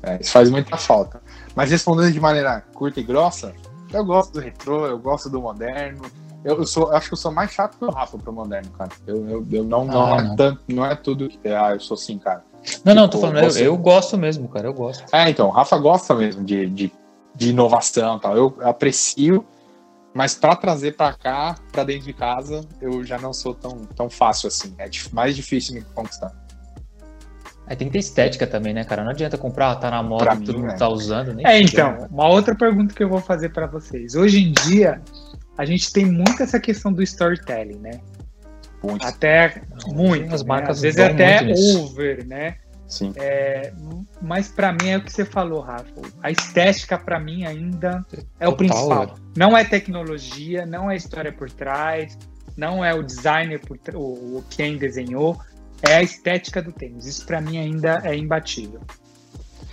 Speaker 1: É, isso faz muita falta. Mas respondendo de maneira curta e grossa, eu gosto do retrô, eu gosto do moderno. Eu, eu sou, eu acho que eu sou mais chato que o Rafa pro moderno, cara. Eu, eu, eu não, não,
Speaker 2: Ah,
Speaker 1: é
Speaker 2: não.
Speaker 1: tanto, não é tudo que. Ah, eu sou assim, cara.
Speaker 2: Não, não, tô
Speaker 1: Tipo,
Speaker 2: falando, eu,
Speaker 1: você-
Speaker 2: eu gosto mesmo, cara, eu gosto.
Speaker 1: É, então, o Rafa gosta mesmo de, de, de inovação e tal. Eu aprecio, mas para trazer para cá, para dentro de casa, eu já não sou tão, tão fácil assim. É mais difícil me conquistar.
Speaker 2: Aí tem que ter estética também, né, cara? Não adianta comprar, tá na moda,
Speaker 1: Pra
Speaker 2: todo
Speaker 1: mim,
Speaker 2: mundo
Speaker 1: é.
Speaker 2: tá usando. Nem
Speaker 3: É, então,
Speaker 2: né?
Speaker 3: uma outra pergunta que eu vou fazer para vocês. Hoje em dia, a gente tem muito essa questão do storytelling, né?
Speaker 1: Muito.
Speaker 3: Até muito.
Speaker 2: as
Speaker 3: né?
Speaker 2: marcas
Speaker 3: Às vezes até over, né?
Speaker 1: Sim.
Speaker 3: É, mas para mim é o que você falou, Rafa. A estética para mim ainda é o
Speaker 2: Total,
Speaker 3: principal.
Speaker 2: velho.
Speaker 3: Não é tecnologia, não é história por trás, não é o designer por tr- o, o quem desenhou, é a estética do tênis. Isso para mim ainda é imbatível.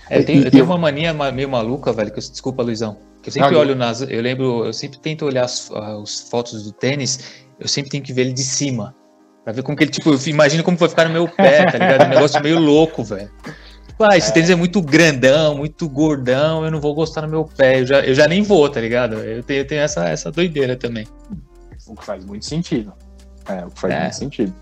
Speaker 2: É, eu tenho, eu tenho uma mania ma- meio maluca, velho, que eu, desculpa, Luizão. Que eu sempre
Speaker 1: Não,
Speaker 2: olho nas. Eu lembro, eu sempre tento olhar as, as fotos do tênis, eu sempre tenho que ver ele de cima. Pra ver como que ele, tipo, eu imagino como vai ficar no meu pé, tá ligado? Um negócio meio louco, velho. Tipo, ah, esse tênis é muito grandão, muito gordão, eu não vou gostar no meu pé. Eu já, eu já nem vou, tá ligado? Eu tenho, eu tenho essa, essa doideira também.
Speaker 1: O que faz muito sentido. É, o que faz
Speaker 2: É.
Speaker 1: muito sentido.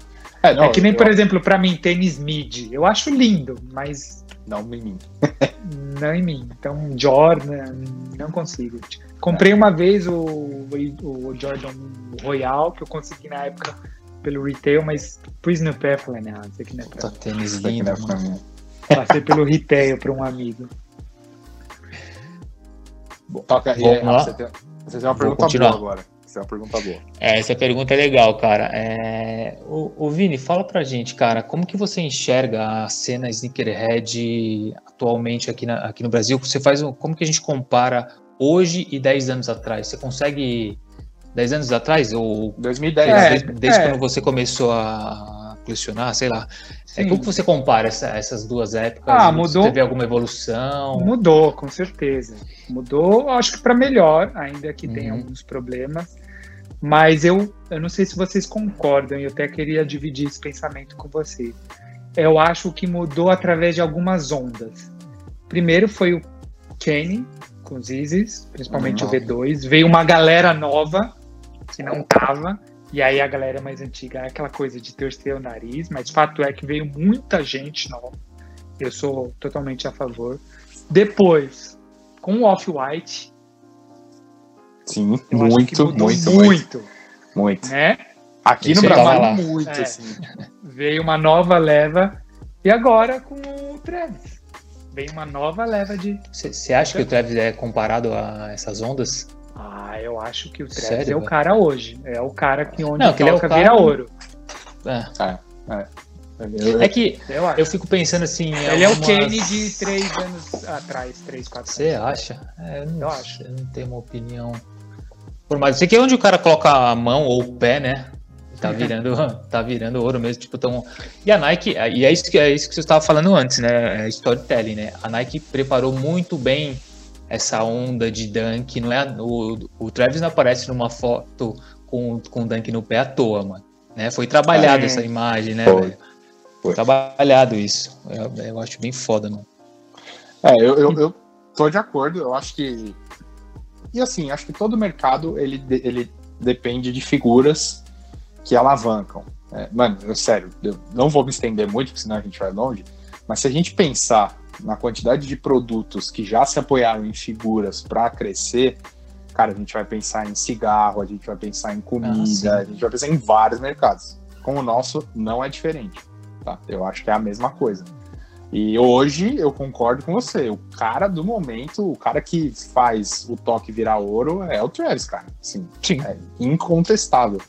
Speaker 1: É, não,
Speaker 3: é que nem,
Speaker 1: eu-
Speaker 3: por exemplo, para mim, tênis mid. Eu acho lindo, mas
Speaker 1: Não, menino. (laughs)
Speaker 3: não em mim. Então, Jordan, não consigo. Comprei uma vez o, o Jordan Royal, que eu consegui na época pelo retail, mas pus no pé falei, não, isso aqui não é pra
Speaker 2: Tá
Speaker 3: mim.
Speaker 2: tênis lindo,
Speaker 1: não é pra
Speaker 2: mano.
Speaker 1: mim.
Speaker 3: Passei pelo retail para um amigo.
Speaker 1: Toca, é,
Speaker 2: lá?
Speaker 1: Você tem, você tem uma
Speaker 2: Vou
Speaker 1: pergunta
Speaker 2: continuar.
Speaker 1: boa agora. Você tem uma pergunta boa.
Speaker 2: É, essa pergunta é legal, cara. É, o, o Vini, fala pra gente, cara, como que você enxerga a cena sneakerhead atualmente aqui, na- aqui no Brasil? Você faz um, como que a gente compara hoje e 10 anos atrás? Você consegue 10 anos atrás ou
Speaker 1: 2010.
Speaker 3: É,
Speaker 2: desde, desde
Speaker 3: é.
Speaker 2: quando você começou a colecionar, sei lá? É,
Speaker 3: Sim.
Speaker 2: como você compara essa- essas duas épocas?
Speaker 3: Ah, mudou.
Speaker 2: Teve alguma evolução?
Speaker 3: Mudou, com certeza. Mudou, acho que para melhor, ainda que tenha
Speaker 2: Uhum.
Speaker 3: alguns problemas. Mas eu, eu não sei se vocês concordam, e eu até queria dividir esse pensamento com vocês. Eu acho que mudou através de algumas ondas. Primeiro foi o Kenny, com os Isis, principalmente
Speaker 1: Uhum.
Speaker 3: o V2. Veio uma galera nova, que não tava, e aí a galera mais antiga é aquela coisa de torcer o nariz, mas fato é que veio muita gente nova. Eu sou totalmente a favor. Depois, com o Off-White,
Speaker 1: Sim, muito, muito, muito,
Speaker 3: muito,
Speaker 1: muito.
Speaker 3: né?
Speaker 1: Aqui
Speaker 2: Isso
Speaker 1: no Brasil, muito,
Speaker 3: É.
Speaker 1: assim.
Speaker 3: Veio uma nova leva, e agora com o Travis. Vem uma nova leva de.
Speaker 2: Você acha que o Travis é comparado a essas ondas?
Speaker 3: Ah, eu acho que o Travis
Speaker 2: Sério,
Speaker 3: é o
Speaker 2: velho?
Speaker 3: cara hoje. É o cara que onde
Speaker 2: Não, que ele é o cara-
Speaker 3: vira ouro.
Speaker 2: É.
Speaker 1: Eu-
Speaker 2: É que
Speaker 3: Eu acho.
Speaker 2: eu fico pensando assim.
Speaker 3: Ele é o
Speaker 2: algumas-
Speaker 3: Kenny de três anos atrás, três, quatro
Speaker 2: Você acha? É, eu, não,
Speaker 3: Eu acho.
Speaker 2: eu não tenho uma opinião. Por mais, aqui é onde o cara coloca a mão ou o pé, né? Tá virando, (laughs) tá virando ouro mesmo, tipo tão. E a Nike, e é isso que é isso que você estava falando antes, né? É storytelling, né? A Nike preparou muito bem essa onda de dunk, não é? O, o Travis não aparece numa foto com com dunk no pé à toa, mano. Né? Foi trabalhada
Speaker 3: É.
Speaker 2: essa imagem, né?
Speaker 1: Foi.
Speaker 2: velho? Foi. Trabalhado isso. Eu, eu, acho bem foda, mano.
Speaker 1: É, eu, eu, eu tô de acordo. Eu acho que. E assim, acho que todo mercado ele, ele depende de figuras que alavancam. É, mano, eu, sério, eu não vou me estender muito, porque senão a gente vai longe. Mas se a gente pensar na quantidade de produtos que já se apoiaram em figuras para crescer, cara, a gente vai pensar em cigarro, a gente vai pensar em comida, ah, a gente vai pensar em vários mercados. Com o nosso, não é diferente. Tá? Eu acho que é a mesma coisa. E hoje eu concordo com você. O cara do momento, o cara que faz o toque virar ouro é o Travis, cara. Sim, Sim. É incontestável.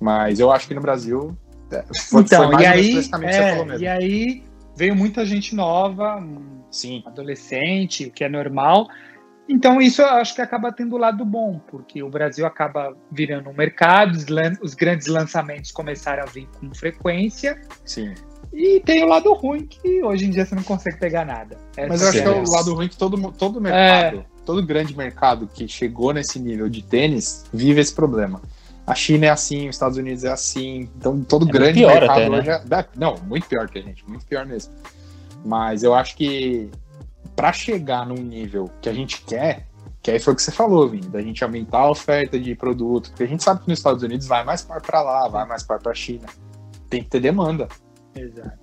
Speaker 1: Mas eu acho que no Brasil.
Speaker 3: É, foi, então, foi e aí, é, e aí veio muita gente nova, Sim. adolescente, o que é normal. Então, isso eu acho que acaba tendo o lado bom, porque o Brasil acaba virando um mercado, os, os grandes lançamentos começaram a vir com frequência.
Speaker 1: Sim.
Speaker 3: E tem o lado ruim que hoje em dia você não consegue pegar nada.
Speaker 1: Essa Mas eu acho que é o lado ruim que todo, todo mercado, é. todo grande mercado que chegou nesse nível de tênis vive esse problema. A China é assim, os Estados Unidos é assim, então todo é grande mercado até, né? hoje é. Não, muito pior que a gente, muito pior mesmo. Mas eu acho que para chegar num nível que a gente quer, que aí foi o que você falou, Vini, da gente aumentar a oferta de produto, porque a gente sabe que nos Estados Unidos vai mais para lá, vai mais para a China. Tem que ter demanda.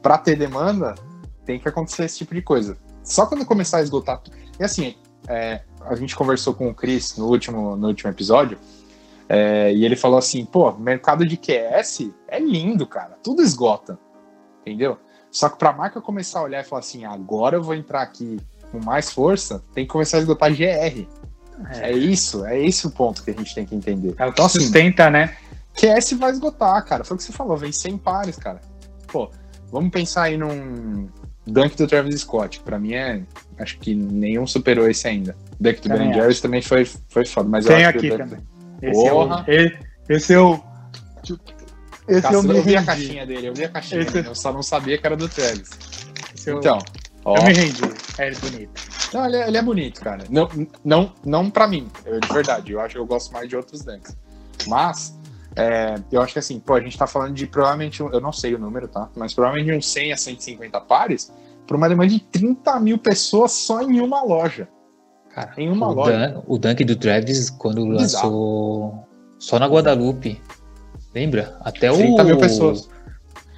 Speaker 1: Para ter demanda, tem que acontecer esse tipo de coisa. Só quando começar a esgotar. E assim, é, a gente conversou com o Chris no último, no último episódio, é, e ele falou assim: pô, mercado de QS é lindo, cara, tudo esgota. Entendeu? Só que para a marca começar a olhar e falar assim: agora eu vou entrar aqui com mais força, tem que começar a esgotar GR. É. é isso, é esse o ponto que a gente tem que entender.
Speaker 3: É o que então, assim, sustenta, né?
Speaker 1: QS vai esgotar, cara. Foi o que você falou, vem 100 pares, cara. Pô, vamos pensar aí num Dunk do Travis Scott. Pra mim é. Acho que nenhum superou esse ainda. Dunk do Ben Jerry's também foi, foi foda, mas
Speaker 3: Tem
Speaker 1: eu
Speaker 3: acho aqui que o Dunk... Esse Porra. é o. Esse é o.
Speaker 1: Esse é o eu vi a caixinha dele, eu vi a caixinha esse... dele, eu só não sabia que era do Travis. Então.
Speaker 3: Ó. Eu me rendi. É bonito.
Speaker 1: Não, ele é, ele é, bonito, cara. Não, não, não pra mim, eu, de verdade. Eu acho que eu gosto mais de outros dunks. Mas, é, eu acho que assim, pô, a gente tá falando de provavelmente, eu não sei o número, tá? Mas provavelmente de uns 100 a 150 pares para uma demanda de 30 mil pessoas só em uma loja.
Speaker 2: Cara, em uma o loja. Dan, o Dunk do Travis, quando lançou só na Guadalupe, lembra? Até 30 o. mil pessoas.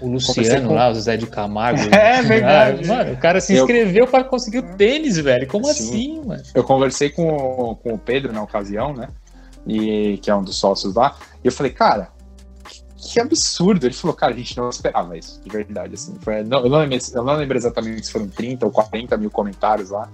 Speaker 2: O Luciano com... lá, o Zé de Camargo. (laughs)
Speaker 3: É verdade.
Speaker 2: Ah, mano, o cara se inscreveu eu... para conseguir o tênis, velho. Como Sim. assim, mano?
Speaker 1: Eu conversei com, com o Pedro na ocasião, né? E, que é um dos sócios lá. E eu falei, cara, que absurdo. Ele falou, cara, a gente não esperava isso, de verdade. Assim. Foi, não, eu, não lembro, eu não lembro exatamente se foram 30 ou 40 mil comentários lá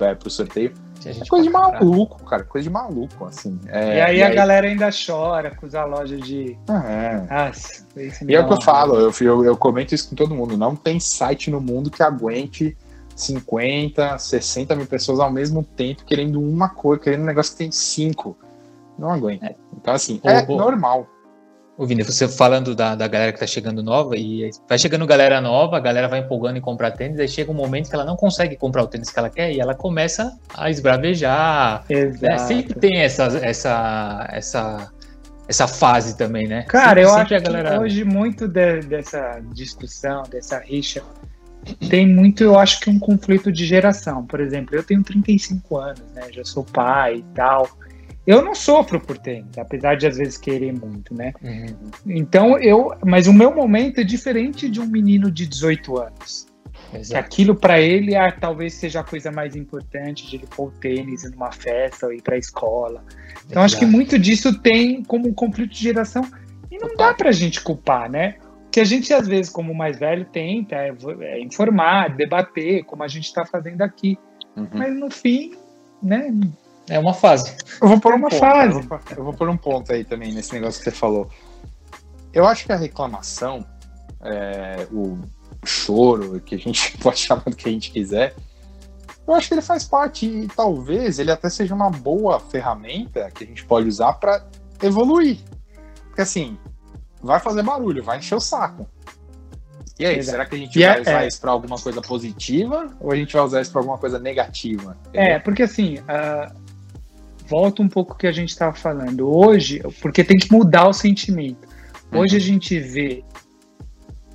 Speaker 1: é, pro sorteio. É coisa de maluco, cara, coisa de maluco, assim.
Speaker 3: É, e aí e a aí... galera ainda chora com a loja de.
Speaker 1: É. Nossa, e é o que eu falo, eu, eu, eu comento isso com todo mundo. Não tem site no mundo que aguente 50, 60 mil pessoas ao mesmo tempo querendo uma cor, querendo um negócio que tem cinco. Não aguenta. É. Então, assim, é normal.
Speaker 2: Ô, Vini, você falando da, da galera que tá chegando nova, e vai chegando galera nova, a galera vai empolgando em comprar tênis, aí chega um momento que ela não consegue comprar o tênis que ela quer e ela começa a esbravejar. Né? Sempre tem essa, essa, essa, essa fase também, né?
Speaker 3: Cara, sempre, eu acho galera... que hoje muito de, dessa discussão, dessa rixa, tem muito, eu acho que um conflito de geração. Por exemplo, eu tenho 35 anos, né? Já sou pai e tal. Eu não sofro por tênis, apesar de às vezes querer muito, né? Uhum. Então eu, mas o meu momento é diferente de um menino de 18 anos. Que aquilo para ele ah, talvez seja a coisa mais importante de ele pôr tênis numa festa ou ir para a escola. Então Exato. acho que muito disso tem como um conflito de geração e não dá para a gente culpar, né? O que a gente às vezes como mais velho tenta é, é informar, debater, como a gente está fazendo aqui. Uhum. Mas no fim, né?
Speaker 2: É uma fase.
Speaker 1: Eu vou pôr uma um fase. Eu vou, eu vou pôr um ponto aí também nesse negócio que você falou. Eu acho que a reclamação, é, o choro, que a gente (laughs) pode chamar do que a gente quiser, eu acho que ele faz parte e talvez ele até seja uma boa ferramenta que a gente pode usar para evoluir. Porque assim, vai fazer barulho, vai encher o saco. E aí, Exato. será que a gente e vai é, usar é... isso para alguma coisa positiva ou a gente vai usar isso para alguma coisa negativa?
Speaker 3: Entendeu? É, porque assim, uh, volta um pouco o que a gente estava falando. Hoje, porque tem que mudar o sentimento. Hoje uhum. a gente vê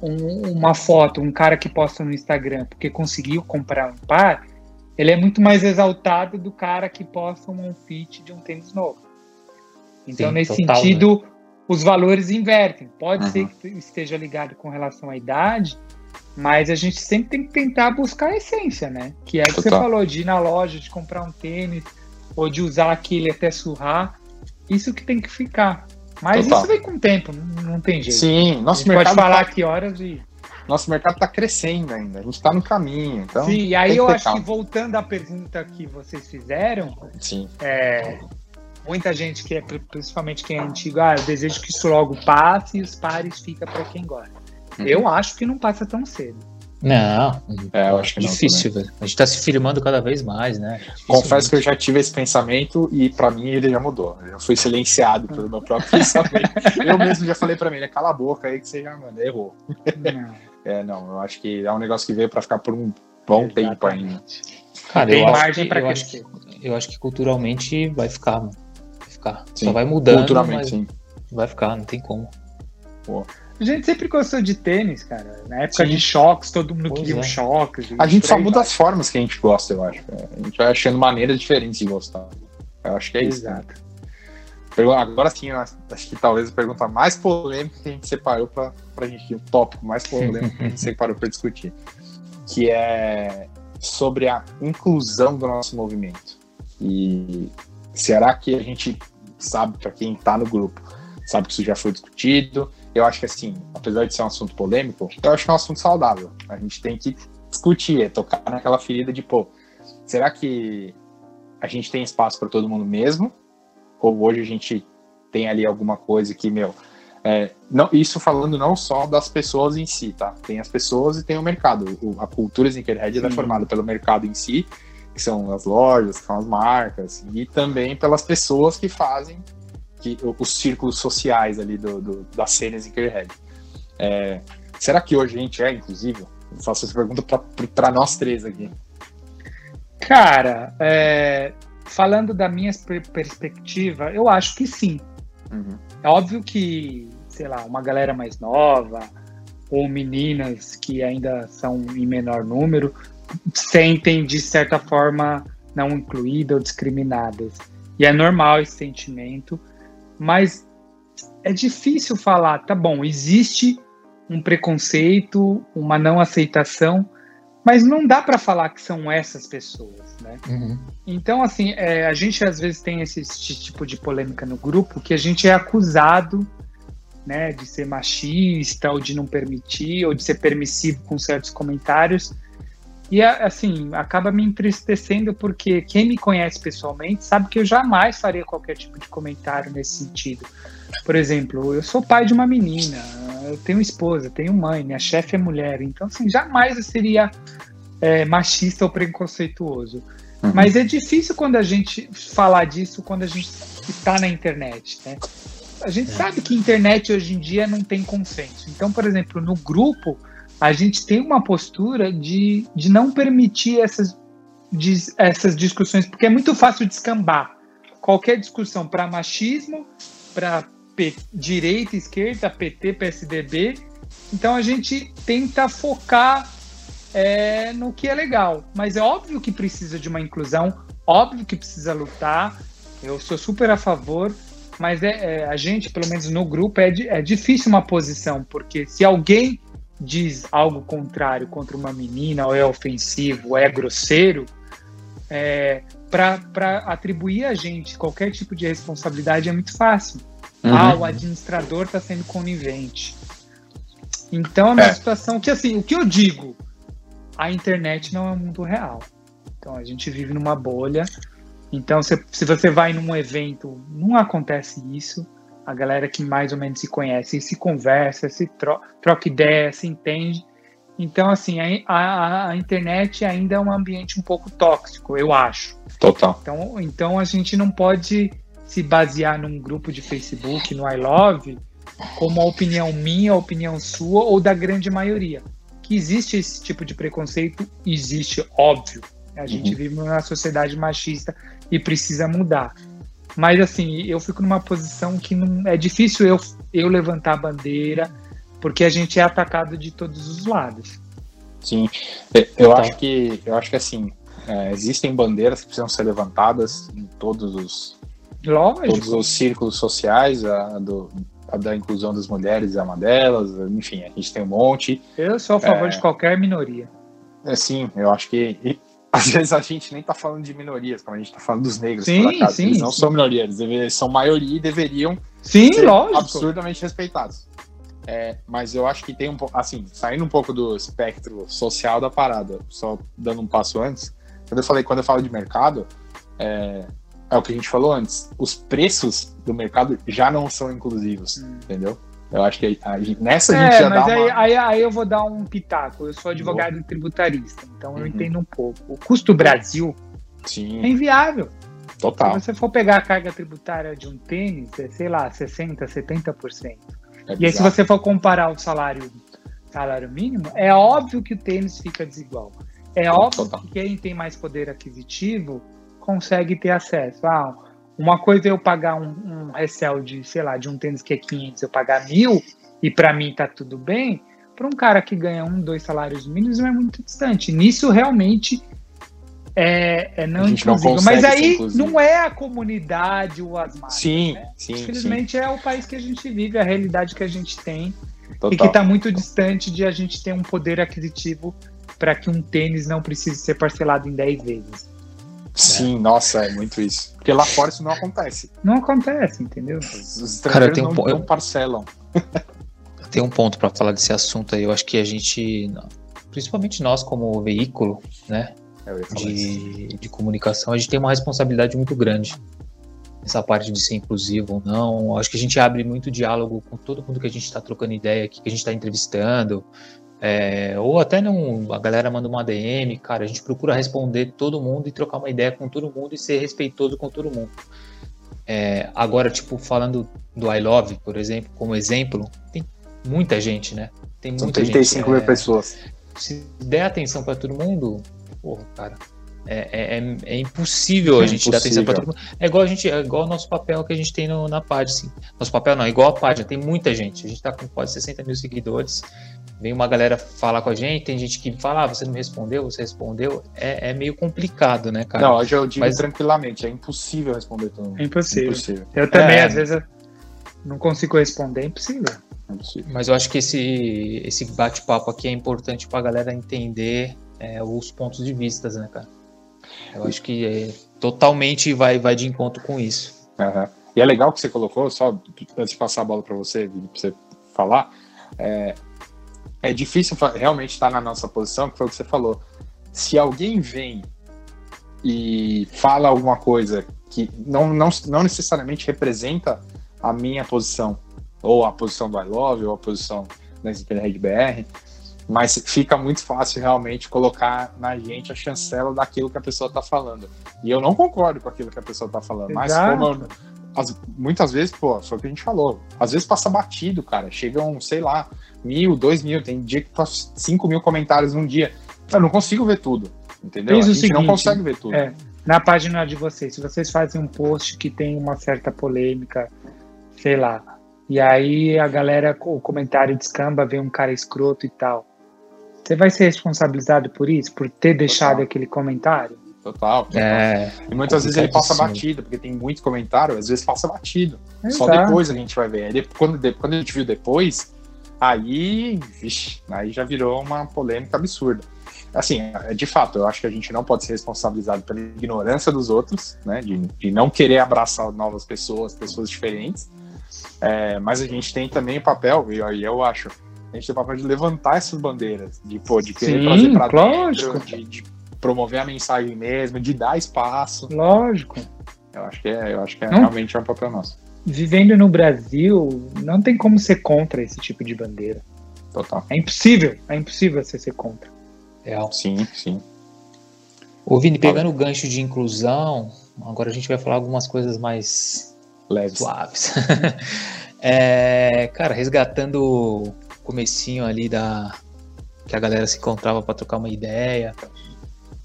Speaker 3: um, uma foto, um cara que posta no Instagram porque conseguiu comprar um par, ele é muito mais exaltado do cara que posta um fit de um tênis novo. Então, Sim, nesse total, sentido, né? os valores invertem. Pode uhum. ser que esteja ligado com relação à idade, mas a gente sempre tem que tentar buscar a essência, né? Que é o que você falou, de ir na loja, de comprar um tênis, ou de usar aquele até surrar. Isso que tem que ficar. Mas Total. isso vem com o tempo, não, não tem jeito.
Speaker 1: Sim, nosso
Speaker 3: mercado pode falar tá... que horas e.
Speaker 1: Nosso mercado está crescendo ainda, a gente está no caminho. Então
Speaker 3: Sim, e aí eu acho calma. que voltando à pergunta que vocês fizeram,
Speaker 1: Sim.
Speaker 3: É, muita gente que é, principalmente quem é antigo, ah, eu desejo que isso logo passe e os pares fica para quem gosta. Uhum. Eu acho que não passa tão cedo.
Speaker 2: Não,
Speaker 1: é, eu acho que
Speaker 2: difícil, velho. A gente tá se firmando cada vez mais, né?
Speaker 1: Difícil Confesso que eu já tive esse pensamento e para mim ele já mudou. Eu já fui silenciado pelo meu próprio (laughs) pensamento. eu mesmo já falei para mim, né? Cala a boca aí que você já, mano, errou. Não. é, não, eu acho que é um negócio que veio para ficar por um bom Exatamente. tempo ainda.
Speaker 2: Cara, eu acho, que, eu, acho que, eu acho que culturalmente vai ficar, mano. Vai ficar. Sim, Só vai mudando. Culturalmente, sim. Vai ficar, não tem como.
Speaker 3: Pô. A gente sempre gostou de tênis, cara. Na época Sim. de choques, todo mundo pois queria é. um choque.
Speaker 1: A gente só muda as formas que a gente gosta, eu acho. A gente vai achando maneiras diferentes de gostar. Eu acho que é isso. Exato. Agora sim, acho que talvez a pergunta mais polêmica que a gente separou para a gente, o tópico mais polêmico que a gente (laughs) separou para discutir, que é sobre a inclusão do nosso movimento. E será que a gente sabe, para quem está no grupo, sabe que isso já foi discutido? Eu acho que assim, apesar de ser um assunto polêmico, eu acho que é um assunto saudável. A gente tem que discutir, é tocar naquela ferida de, pô, será que a gente tem espaço para todo mundo mesmo? Ou hoje a gente tem ali alguma coisa que, meu, é, não, isso falando não só das pessoas em si, tá? Tem as pessoas e tem o mercado. O, a cultura Sneakerhead é formada pelo mercado em si, que são as lojas, que são as marcas, e também pelas pessoas que fazem que, os círculos sociais ali do, do da cena Sneakerhead. É, será que hoje a gente é inclusive? Eu faço essa pergunta para nós três aqui.
Speaker 3: Cara, é, falando da minha perspectiva, eu acho que sim. Uhum. É óbvio que, sei lá, uma galera mais nova ou meninas que ainda são em menor número sentem de certa forma não incluídas ou discriminadas. E é normal esse sentimento, mas é difícil falar, tá bom, existe um preconceito, uma não aceitação, mas não dá para falar que são essas pessoas, né? Uhum. Então, assim, é, a gente às vezes tem esse, esse, tipo de polêmica no grupo que a gente é acusado, né, de ser machista ou de não permitir ou de ser permissivo com certos comentários. E assim, acaba me entristecendo porque quem me conhece pessoalmente sabe que eu jamais faria qualquer tipo de comentário nesse sentido. Por exemplo, eu sou pai de uma menina, eu tenho esposa, tenho mãe, minha chefe é mulher, então assim, jamais eu seria é, machista ou preconceituoso. Uhum. Mas é difícil quando a gente falar disso quando a gente está na internet, né? A gente é. sabe que internet hoje em dia não tem consenso. Então, por exemplo, no grupo, a gente tem uma postura de, de não permitir essas, de, essas discussões, porque é muito fácil descambar. Qualquer discussão para machismo, para direita, esquerda, PT, PSDB. Então a gente tenta focar é, no que é legal. Mas é óbvio que precisa de uma inclusão, óbvio que precisa lutar. Eu sou super a favor, mas é, é a gente, pelo menos no grupo, é, é difícil uma posição, porque se alguém diz algo contrário contra uma menina, ou é ofensivo, ou é grosseiro, é, para atribuir a gente qualquer tipo de responsabilidade é muito fácil. Uhum. Ah, o administrador está sendo conivente. Então é uma é. situação que, assim, o que eu digo, a internet não é um mundo real. Então a gente vive numa bolha. Então, se, se você vai num evento, não acontece isso a galera que mais ou menos se conhece e se conversa, se tro troca ideia, se entende. Então, assim, a, a, a, internet ainda é um ambiente um pouco tóxico, eu acho.
Speaker 1: Total.
Speaker 3: Então, então a gente não pode se basear num grupo de Facebook, no I Love, como a opinião minha, a opinião sua ou da grande maioria. Que existe esse tipo de preconceito, existe, óbvio. A gente uhum. vive numa sociedade machista e precisa mudar. Mas assim, eu fico numa posição que não é difícil eu, eu levantar a bandeira porque a gente é atacado de todos os lados.
Speaker 1: Sim, eu acho que eu acho que assim é, existem bandeiras que precisam ser levantadas em todos os
Speaker 3: Lógico.
Speaker 1: todos os círculos sociais, a, do, a da inclusão das mulheres é uma delas, enfim, a gente tem um monte.
Speaker 3: Eu sou a favor é, de qualquer minoria.
Speaker 1: É, sim, eu acho que às vezes a gente nem está falando de minorias, como a gente está falando dos negros,
Speaker 3: sim.
Speaker 1: Sim, eles não sim. são minorias, eles são maioria e deveriam
Speaker 3: sim, ser lógico.
Speaker 1: absurdamente respeitados. É, mas eu acho que tem um pouco, assim, saindo um pouco do espectro social da parada, só dando um passo antes, quando eu falei, quando eu falo de mercado, é, é o que a gente falou antes, os preços do mercado já não são inclusivos, hum. entendeu? Eu acho que a, a, nessa a gente é, já
Speaker 3: mas
Speaker 1: dá
Speaker 3: aí,
Speaker 1: uma...
Speaker 3: aí, aí, eu vou dar um pitaco. Eu sou advogado Boa. tributarista, então uhum. eu entendo um pouco. O custo Brasil
Speaker 1: Sim.
Speaker 3: é inviável.
Speaker 1: Total.
Speaker 3: Se você for pegar a carga tributária de um tênis, é, sei lá, 60%, 70%. É e aí, se você for comparar o salário, salário mínimo, é óbvio que o tênis fica desigual. É óbvio Total. que quem tem mais poder aquisitivo consegue ter acesso. Ah, uma coisa é eu pagar um, um resell de, sei lá, de um tênis que é 500, eu pagar mil, e para mim tá tudo bem. Para um cara que ganha um, dois salários mínimos, não é muito distante. Nisso, realmente, é, é não inclusivo. Não Mas aí não é a comunidade ou as marcas.
Speaker 1: Sim,
Speaker 3: né?
Speaker 1: sim.
Speaker 3: Infelizmente
Speaker 1: sim.
Speaker 3: é o país que a gente vive, a realidade que a gente tem
Speaker 1: Total.
Speaker 3: e que está muito distante de a gente ter um poder aquisitivo para que um tênis não precise ser parcelado em 10 vezes.
Speaker 1: Sim, nossa, é muito isso. Porque lá fora isso não acontece.
Speaker 3: Não acontece, entendeu?
Speaker 1: Os Cara, tem um não, não parcelam.
Speaker 2: Tem um ponto para falar desse assunto aí. Eu acho que a gente, principalmente nós como veículo, né, de, de comunicação, a gente tem uma responsabilidade muito grande essa parte de ser inclusivo ou não. Acho que a gente abre muito diálogo com todo mundo que a gente está trocando ideia aqui, que a gente está entrevistando. É, ou até não, a galera manda uma DM, cara, a gente procura responder todo mundo e trocar uma ideia com todo mundo e ser respeitoso com todo mundo. É, agora, tipo, falando do I Love, por exemplo, como exemplo, tem muita gente, né?
Speaker 1: Tem muita São 35 gente, mil é, pessoas.
Speaker 2: Se der atenção para todo mundo, porra, cara, é, é, é, é impossível é a gente impossível. dar atenção para todo mundo. É igual a gente, é igual o nosso papel que a gente tem no, na página. Assim. Nosso papel não, é igual a página, tem muita gente. A gente tá com quase 60 mil seguidores. Vem uma galera falar com a gente, tem gente que fala, ah, você não me respondeu, você respondeu. É, é meio complicado, né, cara?
Speaker 1: Não, hoje eu digo Mas... tranquilamente, é impossível responder todo mundo.
Speaker 3: É impossível. impossível. Eu também, é. às vezes, não consigo responder, é impossível.
Speaker 2: Mas eu acho que esse, esse bate-papo aqui é importante para a galera entender é, os pontos de vista, né, cara? Eu acho que é, totalmente vai, vai de encontro com isso.
Speaker 1: Uhum. E é legal que você colocou, só antes de passar a bola para você, para você falar, é, é difícil realmente estar na nossa posição, que foi o que você falou. Se alguém vem e fala alguma coisa que não, não, não necessariamente representa a minha posição, ou a posição do I Love, ou a posição da Red BR, mas fica muito fácil realmente colocar na gente a chancela daquilo que a pessoa está falando. E eu não concordo com aquilo que a pessoa está falando, Exato. mas como eu, as, muitas vezes, pô, foi o que a gente falou, às vezes passa batido, cara, chegam, sei lá, mil, dois mil, tem dia que passa cinco mil comentários num dia. Eu não consigo ver tudo, entendeu?
Speaker 3: Fez
Speaker 1: a gente
Speaker 3: seguinte,
Speaker 1: não consegue ver tudo.
Speaker 3: É, na página de vocês, se vocês fazem um post que tem uma certa polêmica, sei lá, e aí a galera, o comentário descamba, vê um cara escroto e tal. Você vai ser responsabilizado por isso, por ter deixado aquele comentário?
Speaker 1: Total. total. É, e muitas vezes ele passa batido, porque tem muito comentário, às vezes passa batido. Exato. Só depois a gente vai ver. Aí, quando, quando a gente viu depois, aí, vixe, aí já virou uma polêmica absurda. Assim, é, de fato, eu acho que a gente não pode ser responsabilizado pela ignorância dos outros, né? De, de não querer abraçar novas pessoas, pessoas diferentes. É, mas a gente tem também o papel, e aí eu acho, a gente tem o papel de levantar essas bandeiras, de, pô, de querer Sim, trazer para dentro, de, de, promover a mensagem mesmo, de dar espaço.
Speaker 3: Lógico.
Speaker 1: Eu acho que é, eu acho que é, realmente é um papel nosso.
Speaker 3: Vivendo no Brasil, não tem como ser contra esse tipo de bandeira.
Speaker 1: Total.
Speaker 3: É impossível, é impossível você ser contra.
Speaker 1: Real. Sim, sim.
Speaker 2: Ô Vini, pegando o gancho de inclusão, agora a gente vai falar algumas coisas mais
Speaker 1: leves.
Speaker 2: Suaves. (laughs) é, cara, resgatando comecinho ali da que a galera se encontrava para trocar uma ideia.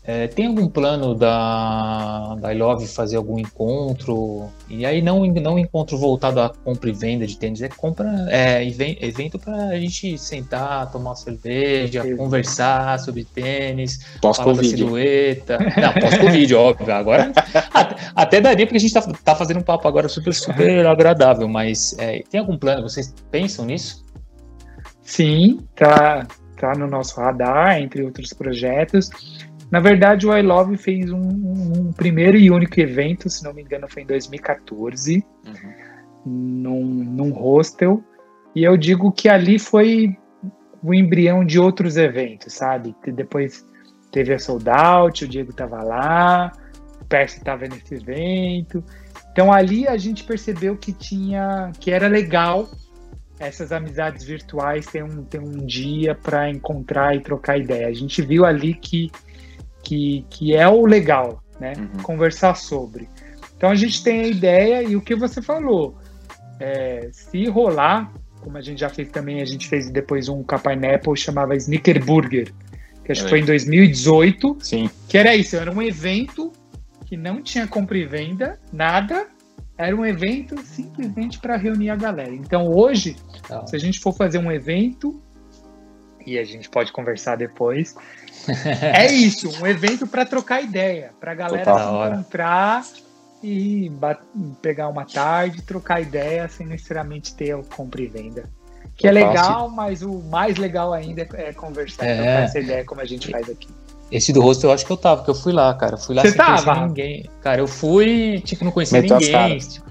Speaker 2: É, tem algum plano da, da I Love fazer algum encontro? E aí não não encontro voltado a compra e venda de tênis, é compra é evento para a gente sentar, tomar uma cerveja, conversar sobre tênis,
Speaker 1: pós-covid,
Speaker 2: silhueta. Não, pós-covid, (laughs) óbvio. Agora até, até, daria porque a gente tá, tá fazendo um papo agora super super (laughs) agradável, mas é, tem algum plano? Vocês pensam nisso?
Speaker 3: Sim, tá tá no nosso radar entre outros projetos. Na verdade, o I Love fez um, um, primeiro e único evento, se não me engano, foi em 2014, uhum. num, num hostel. E eu digo que ali foi o embrião de outros eventos, sabe? Depois teve a Sold Out, o Diego estava lá, o Percy estava nesse evento. Então ali a gente percebeu que tinha, que era legal essas amizades virtuais ter um, ter um dia para encontrar e trocar ideia. A gente viu ali que que, que é o legal, né? Uhum. Conversar sobre. Então a gente tem a ideia e o que você falou, é, se rolar, como a gente já fez também, a gente fez depois um Apple chamava Sneaker Burger, que acho que foi em 2018.
Speaker 1: Sim.
Speaker 3: Que era isso, era um evento que não tinha compra e venda, nada. Era um evento simplesmente para reunir a galera. Então hoje, ah. se a gente for fazer um evento, e a gente pode conversar depois, (laughs) é isso, um evento para trocar ideia, para a galera Total, se encontrar e pegar uma tarde, trocar ideia sem necessariamente ter o compra e venda. Que é legal, mas o mais legal ainda é, é conversar, é. trocar essa ideia como a gente faz aqui.
Speaker 2: Esse do rosto eu acho que eu tava, porque eu fui lá, cara. Eu fui lá
Speaker 3: Você sem tava?
Speaker 2: ninguém. Cara, eu fui, tipo, não conhecia ninguém. Tipo...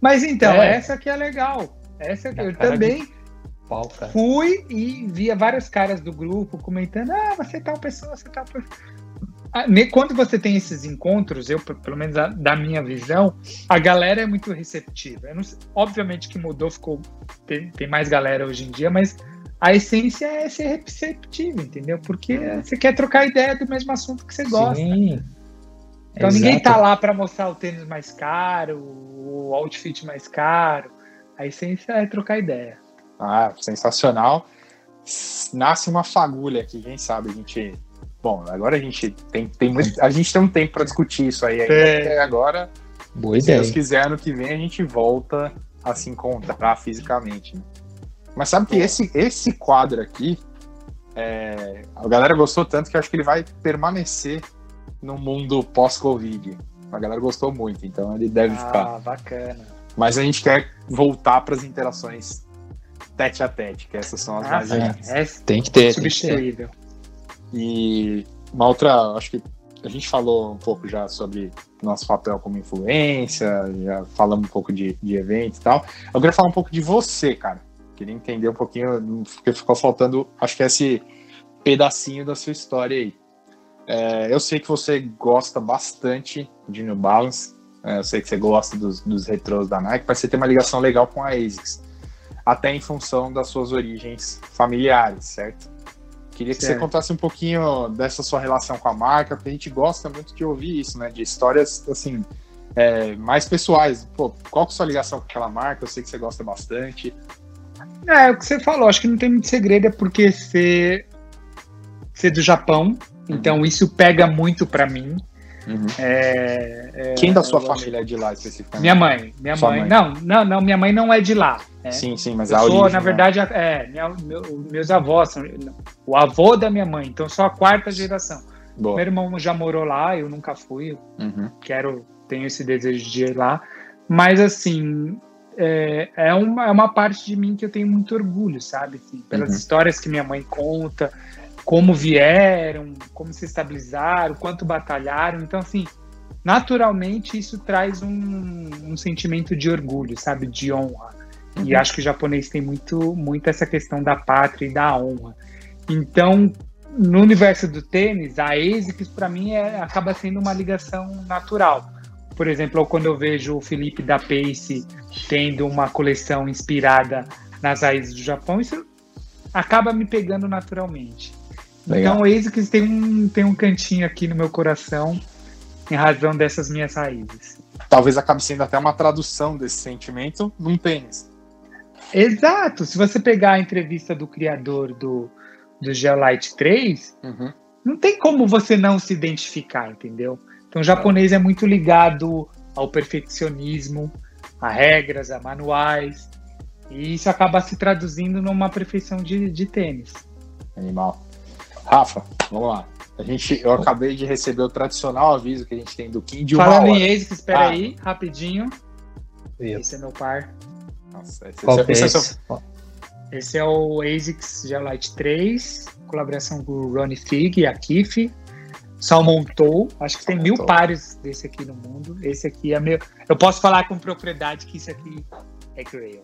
Speaker 3: Mas então, é. essa que é legal. Essa que eu também. De pau, cara. Fui e via vários caras do grupo comentando: ah, você é tal pessoa, você é tal pessoa. Ah, quando você tem esses encontros, eu, pelo menos da minha visão, a galera é muito receptiva. Não, obviamente que mudou, ficou tem, tem, mais galera hoje em dia, mas a essência é ser receptivo, entendeu? Porque você quer trocar ideia do mesmo assunto que você gosta. Sim. Então Exato. ninguém tá lá para mostrar o tênis mais caro, o outfit mais caro. A essência é trocar ideia.
Speaker 1: Ah, sensacional. Nasce uma fagulha aqui, quem sabe a gente. Bom, agora a gente tem, tem muito, a gente tem um tempo para discutir isso aí ainda. É. Agora,
Speaker 2: Boa
Speaker 1: se
Speaker 2: ideia.
Speaker 1: Deus quiser, ano que vem a gente volta a se encontrar fisicamente. Né? Mas sabe que esse, esse quadro aqui, é, a galera gostou tanto que eu acho que ele vai permanecer no mundo pós-Covid. A galera gostou muito, então ele deve ah, ficar.
Speaker 3: Ah, bacana.
Speaker 1: Mas a gente quer voltar para as interações tete a tete, que essas são as ah, mais
Speaker 2: é, é, Tem que ter.
Speaker 3: Substituível.
Speaker 1: E uma outra, acho que a gente falou um pouco já sobre nosso papel como influência, já falamos um pouco de, de evento e tal. Eu queria falar um pouco de você, cara. Queria entender um pouquinho, porque ficou faltando, acho que esse pedacinho da sua história aí. É, eu sei que você gosta bastante de New Balance, é, eu sei que você gosta dos, dos retrôs da Nike, parece que você tem uma ligação legal com a ASICS até em função das suas origens familiares, certo? Queria que certo. você contasse um pouquinho dessa sua relação com a marca, porque a gente gosta muito de ouvir isso, né? De histórias, assim, é, mais pessoais. Pô, qual que é a sua ligação com aquela marca? Eu sei que você gosta bastante.
Speaker 3: É, o que você falou, acho que não tem muito segredo, é porque ser, ser do Japão, então isso pega muito para mim.
Speaker 1: Uhum. É, é, Quem da sua família é de lá especificamente?
Speaker 3: Minha mãe. Minha mãe. mãe. Não, não, não, minha mãe não é de lá. Né?
Speaker 1: Sim, sim, mas
Speaker 3: eu
Speaker 1: a
Speaker 3: sou,
Speaker 1: origem,
Speaker 3: na né? verdade, é, minha, meu, meus avós são o avô da minha mãe, então sou a quarta geração. Boa. Meu irmão já morou lá, eu nunca fui. Uhum. Quero, tenho esse desejo de ir lá. Mas assim, é, é, uma, é uma parte de mim que eu tenho muito orgulho, sabe? Assim, pelas uhum. histórias que minha mãe conta, como vieram, como se estabilizaram, quanto batalharam. Então, assim, naturalmente isso traz um, um sentimento de orgulho, sabe? De honra. Uhum. E acho que o japonês tem muito, muito essa questão da pátria e da honra. Então, no universo do tênis, a ASICS para mim é, acaba sendo uma ligação natural. Por exemplo, quando eu vejo o Felipe da Pace tendo uma coleção inspirada nas raízes do Japão, isso acaba me pegando naturalmente. Legal. Então, a ASICS tem um, tem um cantinho aqui no meu coração em razão dessas minhas raízes.
Speaker 1: Talvez acabe sendo até uma tradução desse sentimento num tênis.
Speaker 3: Exato. Se você pegar a entrevista do criador do, do Geolite 3, uhum. não tem como você não se identificar, entendeu? Então o japonês é muito ligado ao perfeccionismo, a regras, a manuais, e isso acaba se traduzindo numa perfeição de, de tênis.
Speaker 1: Animal. Rafa, vamos lá. A gente, eu acabei de receber o tradicional aviso que a gente tem do Kim de uma
Speaker 3: Falando
Speaker 1: hora.
Speaker 3: em ASICS, espera
Speaker 1: Ah.
Speaker 3: aí, rapidinho.
Speaker 2: Yep.
Speaker 3: Esse é meu par.
Speaker 1: Nossa, esse,
Speaker 2: Qual
Speaker 1: esse-
Speaker 2: é
Speaker 1: esse é
Speaker 2: esse?
Speaker 1: seu-
Speaker 3: Esse é o ASICS Geolite 3, colaboração com o Ronnie Fig e a Kif. Salmon Toe, acho que tem mil pares desse aqui no mundo. Esse aqui é meu. Eu posso falar com propriedade que isso aqui é Grail.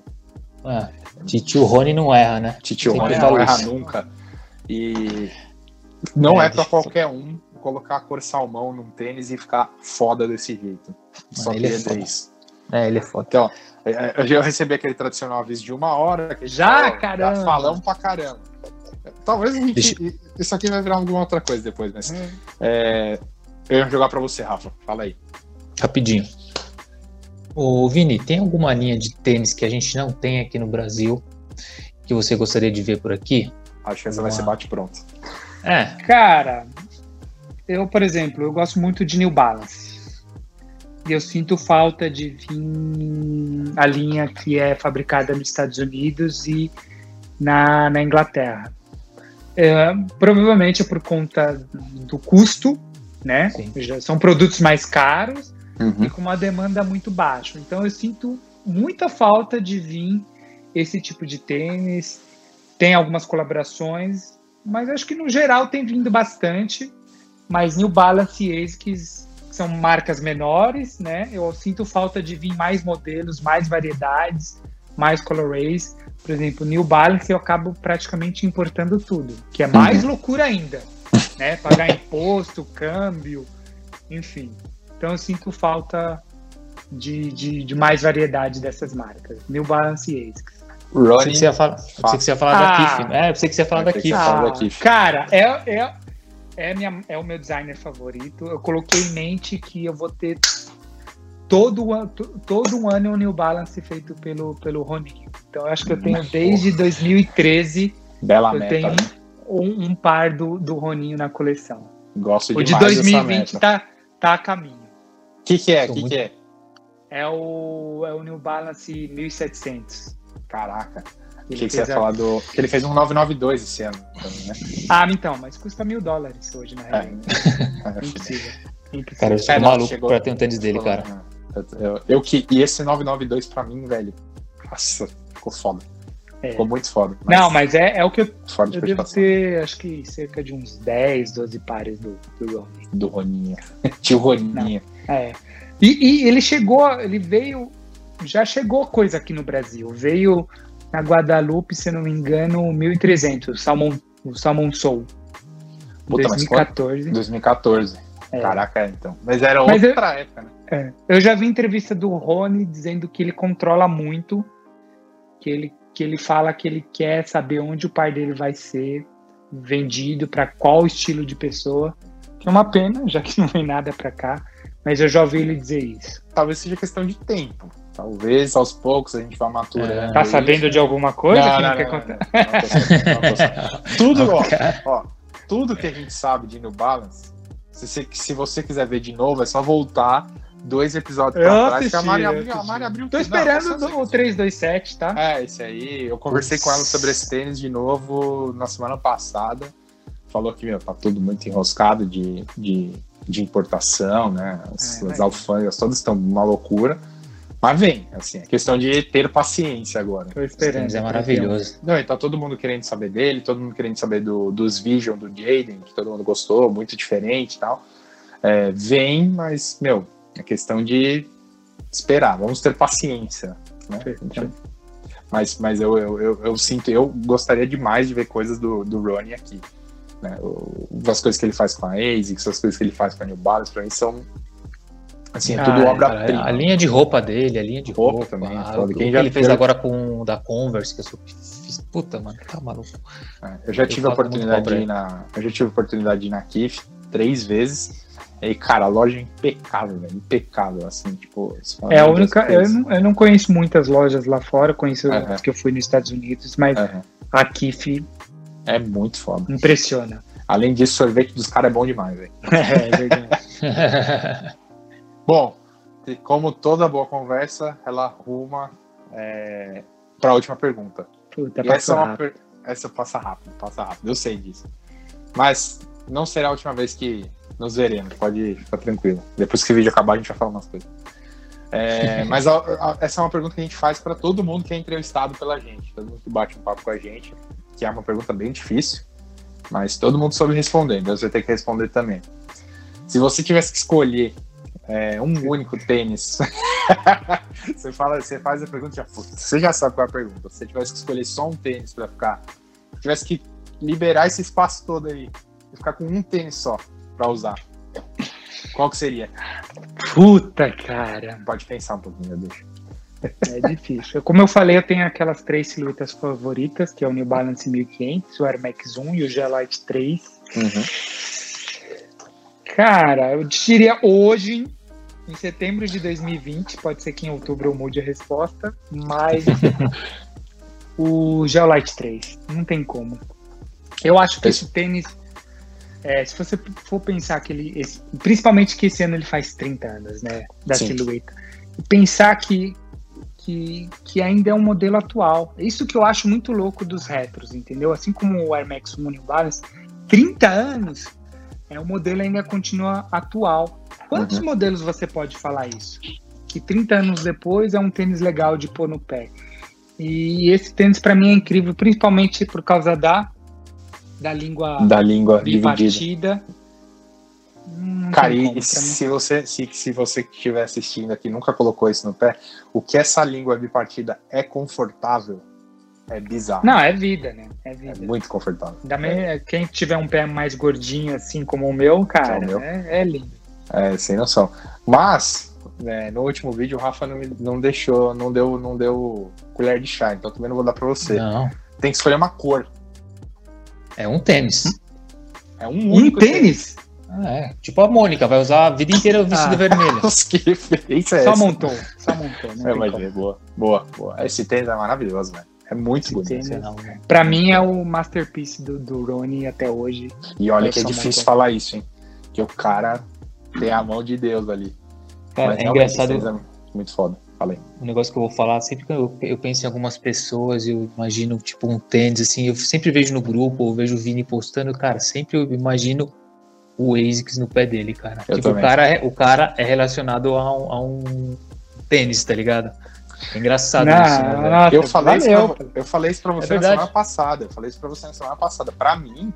Speaker 2: Ah, Titio Rony não erra, né?
Speaker 1: Titio Rony não erra
Speaker 2: isso.
Speaker 1: nunca. E não é,
Speaker 2: É,
Speaker 1: pra
Speaker 2: deixa-
Speaker 1: qualquer um colocar a cor salmão num tênis e ficar foda desse jeito. Só
Speaker 2: ele é foda.
Speaker 1: isso.
Speaker 2: É, ele é foda.
Speaker 1: Então, é, eu já recebi aquele tradicional aviso de uma hora. Que
Speaker 3: Já, caramba!
Speaker 1: Já falamos pra caramba. Talvez a gente. Isso aqui vai virar alguma outra coisa depois, mas. é, eu ia jogar pra você, Rafa. Fala aí.
Speaker 2: Rapidinho. Ô, Vini, tem alguma linha de tênis que a gente não tem aqui no Brasil que você gostaria de ver por aqui?
Speaker 1: Acho que essa vai ser bate-pronto.
Speaker 2: É,
Speaker 3: Cara, eu, por exemplo, eu gosto muito de New Balance. E eu sinto falta de vir a linha que é fabricada nos Estados Unidos e na, na Inglaterra. É, provavelmente é por conta do custo, né? Já São produtos mais caros e
Speaker 1: Uhum.
Speaker 3: com uma demanda muito baixa. Então eu sinto muita falta de vir esse tipo de tênis. Tem algumas colaborações, mas acho que no geral tem vindo bastante. Mas New Balance e ASICS são marcas menores, né? Eu sinto falta de vir mais modelos, mais variedades, mais colorways. Por exemplo, New Balance eu acabo praticamente importando tudo, que é mais loucura ainda, né? Pagar imposto, câmbio, enfim. Então eu sinto falta de, de, de mais variedade dessas marcas. New Balance e ASICS.
Speaker 2: Pensei
Speaker 1: Ronnie.
Speaker 2: que você ia falar, que você ia falar
Speaker 3: Ah.
Speaker 2: da Kif. É, pensei que você ia falar da
Speaker 1: Pensei que
Speaker 2: Kif.
Speaker 1: você ia falar da Kif.
Speaker 3: Cara, é, é, é, minha, é o meu designer favorito. Eu coloquei em mente que eu vou ter todo, todo um ano um New Balance feito pelo, pelo Roninho. Então eu acho que eu tenho desde 2013
Speaker 1: Bela
Speaker 3: eu
Speaker 1: meta.
Speaker 3: tenho
Speaker 1: né?
Speaker 3: um, um par do, do Roninho na coleção.
Speaker 1: Gosto
Speaker 3: O de
Speaker 1: demais dessa
Speaker 3: 2020
Speaker 1: meta.
Speaker 3: tá, tá a caminho.
Speaker 1: O que, que é? O que,
Speaker 2: muito-
Speaker 1: que é?
Speaker 3: É o, é o New Balance 1700.
Speaker 1: Caraca.
Speaker 3: Ele
Speaker 1: Achei que você ia
Speaker 3: fez a-
Speaker 1: falar do. Que ele fez um 992 esse ano também, né?
Speaker 3: Ah, então, mas custa mil dólares hoje, na real.
Speaker 1: É, (laughs)
Speaker 3: Impossível. Impossível.
Speaker 2: Cara, eu sou
Speaker 1: É, não,
Speaker 2: maluco
Speaker 1: chegou-
Speaker 2: pra ter um tênis dele, cara.
Speaker 1: Eu, eu, eu que. E esse 992 pra mim, velho. Nossa, ficou foda.
Speaker 3: É.
Speaker 1: Ficou muito foda.
Speaker 3: Não, mas é, é o que eu,
Speaker 1: Fora de
Speaker 3: eu devo ter, acho que cerca de uns 10, 12 pares do, do Ronnie.
Speaker 1: Do Roninha. (laughs) Tio Roninha.
Speaker 3: É. E, e ele chegou, ele veio, já chegou coisa aqui no Brasil. Veio na Guadalupe, se eu não me engano, 1.300, o Salmon, o Salmon Soul.
Speaker 1: Puta, mas
Speaker 3: 2014.
Speaker 1: 2014.
Speaker 3: É.
Speaker 1: Caraca, então. Mas era
Speaker 3: Mas eu-
Speaker 1: outra época, né?
Speaker 3: É. Eu já vi entrevista do Rony dizendo que ele controla muito, que ele, que ele fala que ele quer saber onde o par dele vai ser vendido, para qual estilo de pessoa. Que é uma pena, já que não vem nada para cá. Mas eu já ouvi ele dizer isso.
Speaker 1: Talvez seja questão de tempo. Talvez aos poucos a gente vá maturando.
Speaker 3: Tá
Speaker 1: isso.
Speaker 3: sabendo de alguma coisa
Speaker 1: Não,
Speaker 3: que não,
Speaker 1: não,
Speaker 3: quer
Speaker 1: não,
Speaker 3: contar?
Speaker 1: não, não, não não. (laughs) Tudo, ó, ó, tudo que a gente sabe de New Balance, se você, se você quiser ver de novo, é só voltar dois episódios
Speaker 3: Eu
Speaker 1: pra trás, que a
Speaker 3: assisti,
Speaker 1: Mari abriu, a
Speaker 3: assisti.
Speaker 1: Mari abriu
Speaker 3: Tô.
Speaker 1: Não,
Speaker 3: esperando
Speaker 1: você-
Speaker 3: o 327, tá?
Speaker 1: É, esse aí. Eu conversei com ela sobre esse tênis de novo na semana passada. Falou que, meu, tá tudo muito enroscado de, de, de importação, né? As,
Speaker 3: É,
Speaker 1: as
Speaker 3: mas-
Speaker 1: alfândegas todas estão uma loucura. Mas vem, assim, é questão de ter paciência agora.
Speaker 3: Tô esperando.
Speaker 2: é maravilhoso.
Speaker 1: Não, e tá todo mundo querendo saber dele, todo mundo querendo saber do, dos Vision do Jaden, que todo mundo gostou, muito diferente e tal. É, vem, mas, meu, é questão de esperar, vamos ter paciência, né?
Speaker 3: Perfeito.
Speaker 1: Mas, mas eu, eu, eu, eu sinto, eu gostaria demais de ver coisas do, do Ronnie aqui. Né? As coisas que ele faz com a ASICS, as coisas que ele faz com a New Balance, pra mim são, assim, é tudo
Speaker 3: Ah,
Speaker 1: obra-prima.
Speaker 2: A linha de roupa dele, a linha de
Speaker 1: Roupa
Speaker 2: roupa.
Speaker 1: também,
Speaker 2: a-
Speaker 1: foda.
Speaker 2: o
Speaker 1: Quem
Speaker 2: que
Speaker 1: já
Speaker 2: ele fez agora com o da Converse, que eu sou. Fiz, puta, mano, tá maluco.
Speaker 1: É, Eu já
Speaker 2: Eu
Speaker 1: tive a oportunidade de ir na. Eu já tive a oportunidade de ir na KIF três vezes. E, cara, a loja é impecável, velho. Impecável, assim, tipo.
Speaker 3: É a única.
Speaker 1: que
Speaker 3: Eu não, eu não conheço muitas lojas lá fora, conheço
Speaker 1: Aham.
Speaker 3: as que eu fui nos Estados Unidos, mas a Kif
Speaker 1: É muito foda.
Speaker 3: impressiona.
Speaker 1: Além disso, o sorvete dos caras é bom demais, velho. (laughs)
Speaker 3: É, é verdade. (laughs)
Speaker 1: Bom, e como toda boa conversa, ela arruma é, para a última pergunta.
Speaker 3: Puta,
Speaker 1: essa, é per- essa passa rápido, passa rápido, eu sei disso. Mas não será a última vez que nos veremos, pode ficar tranquilo. Depois que o vídeo acabar, a gente vai falar umas coisas. É, (laughs) mas a- a- essa é uma pergunta que a gente faz para todo mundo que é entrevistado pela gente, todo mundo que bate um papo com a gente, que é uma pergunta bem difícil, mas todo mundo soube responder, então você vai ter que responder também. Se você tivesse que escolher é, um único tênis, (laughs) você, fala, você faz a pergunta e já, "Putz, você já sabe qual é a pergunta. Se você tivesse que escolher só um tênis para ficar, tivesse que liberar esse espaço todo aí e ficar com um tênis só para usar, qual que seria?
Speaker 3: Puta, cara.
Speaker 1: Pode pensar um pouquinho, meu Deus.
Speaker 3: É difícil. Como eu falei, eu tenho aquelas três silhuetas favoritas, que é o New Balance 1500, o Air Max 1 e o G-Lite 3. Cara, eu diria hoje, em setembro de 2020, pode ser que em outubro eu mude a resposta, mas (laughs) o Geolite 3, não tem como. Eu acho que esse tênis, é, se você for pensar que ele, esse- principalmente que esse ano ele faz 30 anos, né, da
Speaker 1: Sim.
Speaker 3: silhueta, e pensar que, que, que ainda é um modelo atual. Isso que eu acho muito louco dos retros, entendeu? Assim como o Air Max 1 New Balance, 30 anos, é o modelo ainda continua atual. Quantos
Speaker 1: Uhum.
Speaker 3: modelos você pode falar isso? Que 30 anos depois é um tênis legal de pôr no pé. E esse tênis para mim é incrível, principalmente por causa da da língua
Speaker 1: Da língua dividida.
Speaker 3: bipartida. Hum,
Speaker 1: Cara, e, se você se, se você que estiver assistindo aqui nunca colocou isso no pé, o que essa língua bipartida é confortável é bizarro.
Speaker 3: Não, é vida, né? É
Speaker 1: é
Speaker 3: vida.
Speaker 1: muito confortável.
Speaker 3: Ainda mais quem tiver um pé mais gordinho assim como o meu, cara,
Speaker 1: É o meu.
Speaker 3: É, é lindo.
Speaker 1: É, sem noção. Mas, né, no último vídeo o Rafa não, me- não deixou, não deu, não deu colher de chá, então também não vou dar pra você.
Speaker 2: Não,
Speaker 1: Tem que escolher uma cor.
Speaker 2: é um tênis.
Speaker 1: É um
Speaker 3: Um
Speaker 1: único
Speaker 3: tênis?
Speaker 2: Ah, é. Tipo a Mônica, vai usar a vida inteira vestido
Speaker 3: Ah.
Speaker 2: vermelho.
Speaker 1: Nossa, (laughs) que referência é
Speaker 3: Só
Speaker 1: essa?
Speaker 3: montou, só montou. Não
Speaker 1: É,
Speaker 3: como.
Speaker 1: ver, boa, boa, boa. Esse tênis é maravilhoso, velho. É muito
Speaker 3: Esse
Speaker 1: bonito.
Speaker 3: tênis-
Speaker 2: Não, né?
Speaker 3: Pra mim é o masterpiece do, do Rony até hoje.
Speaker 1: E olha
Speaker 3: É
Speaker 1: que é
Speaker 3: só
Speaker 1: difícil
Speaker 3: montar.
Speaker 1: falar isso, hein? Que o cara tem a mão de Deus ali.
Speaker 2: Cara,
Speaker 1: Mas
Speaker 2: é engraçado.
Speaker 1: é muito foda. Falei.
Speaker 2: um negócio que eu vou falar, sempre que eu, eu penso em algumas pessoas, eu imagino, tipo, um tênis, assim, eu sempre vejo no grupo, ou vejo o Vini postando, cara, sempre eu imagino o ASICS no pé dele, cara.
Speaker 1: Eu
Speaker 2: tipo, o cara, é, o cara é relacionado a um, a um tênis, tá ligado? É engraçado
Speaker 3: Não,
Speaker 2: isso, né,
Speaker 3: nossa,
Speaker 1: Eu falei, isso pra, eu falei isso pra você na
Speaker 2: verdade.
Speaker 1: semana passada. Eu falei isso pra você na semana passada. Pra mim,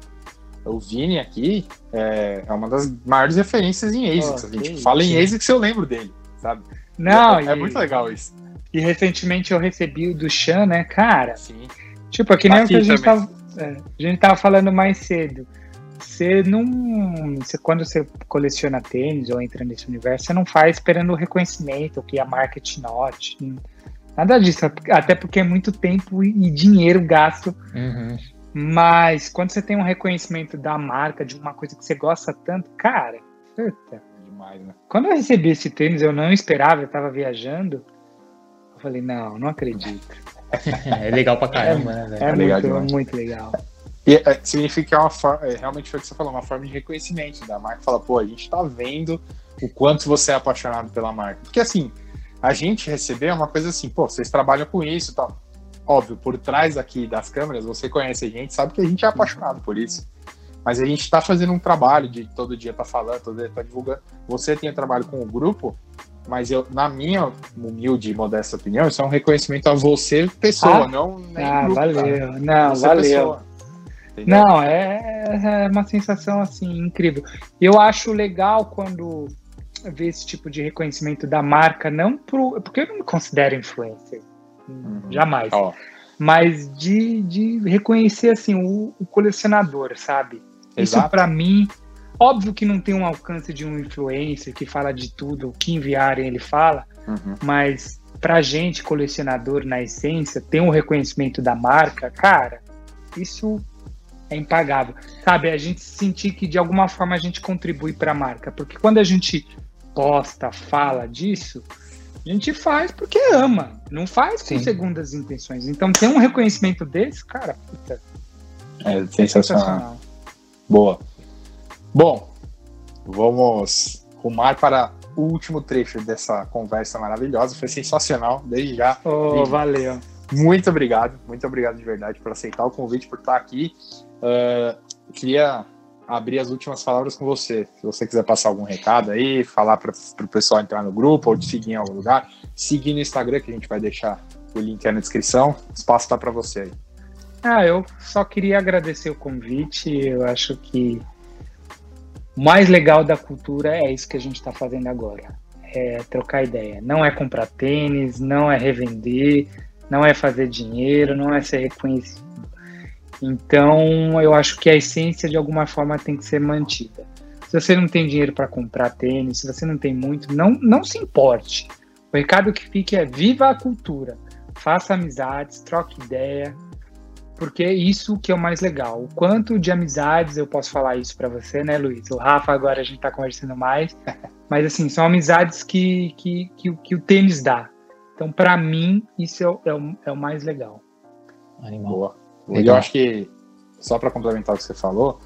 Speaker 1: o Vini aqui é, é uma das maiores referências em ASICS.
Speaker 3: Oh,
Speaker 1: a gente
Speaker 3: que
Speaker 1: fala em. ASICS eu lembro dele, sabe?
Speaker 3: Não,
Speaker 1: é, é
Speaker 3: e,
Speaker 1: muito legal isso.
Speaker 3: e recentemente eu recebi o do Chan, né, cara?
Speaker 1: Sim.
Speaker 3: Tipo, é que nem o que a
Speaker 1: aqui
Speaker 3: gente, tava, é, a gente tava falando mais cedo. Você não. Você, quando você coleciona tênis ou entra nesse universo, você não faz esperando o reconhecimento, que a te note. Nada disso. Até porque é muito tempo e dinheiro gasto.
Speaker 2: Uhum.
Speaker 3: Mas quando você tem um reconhecimento da marca, de uma coisa que você gosta tanto, cara, puta.
Speaker 1: Demais, né?
Speaker 3: Quando eu recebi esse tênis, eu não esperava, eu tava viajando. Eu falei, não, não acredito. (laughs)
Speaker 2: É legal pra caramba, né, velho?
Speaker 3: É,
Speaker 1: legal
Speaker 3: muito,
Speaker 1: demais.
Speaker 3: muito legal.
Speaker 1: E é, significa que é uma forma, é, realmente foi o que você falou, uma forma de reconhecimento da marca. Fala, pô, a gente tá vendo o quanto você é apaixonado pela marca. Porque assim, a gente receber é uma coisa assim, pô, vocês trabalham com isso e tal. Óbvio, por trás aqui das câmeras, você conhece a gente, sabe que a gente é apaixonado por isso. Mas a gente tá fazendo um trabalho de todo dia tá falando, todo dia tá divulgando. Você tem um trabalho com o grupo, mas eu, na minha humilde e modesta opinião, isso é um reconhecimento a você, pessoa,
Speaker 3: Ah?
Speaker 1: não
Speaker 3: Ah,
Speaker 1: grupo, cara.
Speaker 3: valeu. Não,
Speaker 1: Você,
Speaker 3: valeu.
Speaker 1: pessoa.
Speaker 3: Não, é, é uma sensação assim incrível. Eu acho legal quando vê esse tipo de reconhecimento da marca, não pro, porque eu não me considero influencer,
Speaker 1: Uhum.
Speaker 3: jamais. Mas de, de reconhecer assim o, o colecionador, sabe? Isso
Speaker 1: Exato.
Speaker 3: pra mim, óbvio que não tem um alcance de um influencer que fala de tudo, o que enviarem ele fala,
Speaker 1: Uhum.
Speaker 3: mas pra gente, colecionador na essência, ter um reconhecimento da marca, cara, isso é impagável. Sabe, a gente sentir que de alguma forma a gente contribui pra marca, porque quando a gente posta, fala disso, a gente faz porque ama, não faz com
Speaker 2: Sim.
Speaker 3: segundas intenções. Então ter um reconhecimento desse, cara, puta,
Speaker 1: É
Speaker 3: é
Speaker 1: sensacional.
Speaker 3: sensacional.
Speaker 1: Boa. Bom, vamos rumar para o último trecho dessa conversa maravilhosa. Foi sensacional, desde já.
Speaker 3: Oh, valeu.
Speaker 1: Muito obrigado, muito obrigado de verdade por aceitar o convite, por estar aqui. Uh, queria abrir as últimas palavras com você. Se você quiser passar algum recado aí, falar para o pessoal entrar no grupo ou te seguir em algum lugar, seguir no Instagram, que a gente vai deixar o link aí na descrição. O espaço está para você aí.
Speaker 3: Ah, eu só queria agradecer o convite. Eu acho que o mais legal da cultura é isso que a gente está fazendo agora. É trocar ideia. Não é comprar tênis, não é revender, não é fazer dinheiro, não é ser reconhecido. Então, eu acho que a essência de alguma forma tem que ser mantida. Se você não tem dinheiro para comprar tênis, se você não tem muito, não, não se importe. O recado que fica é viva a cultura, faça amizades, troque ideia, porque é isso que é o mais legal. O quanto de amizades eu posso falar isso para você, né, Luiz? O Rafa agora a gente está conversando mais, (laughs) mas assim, são amizades que, que, que, que o tênis dá. Então, para mim, isso é o, é o, é o mais legal.
Speaker 1: Animal. Boa. E eu acho que, só para complementar o que você falou,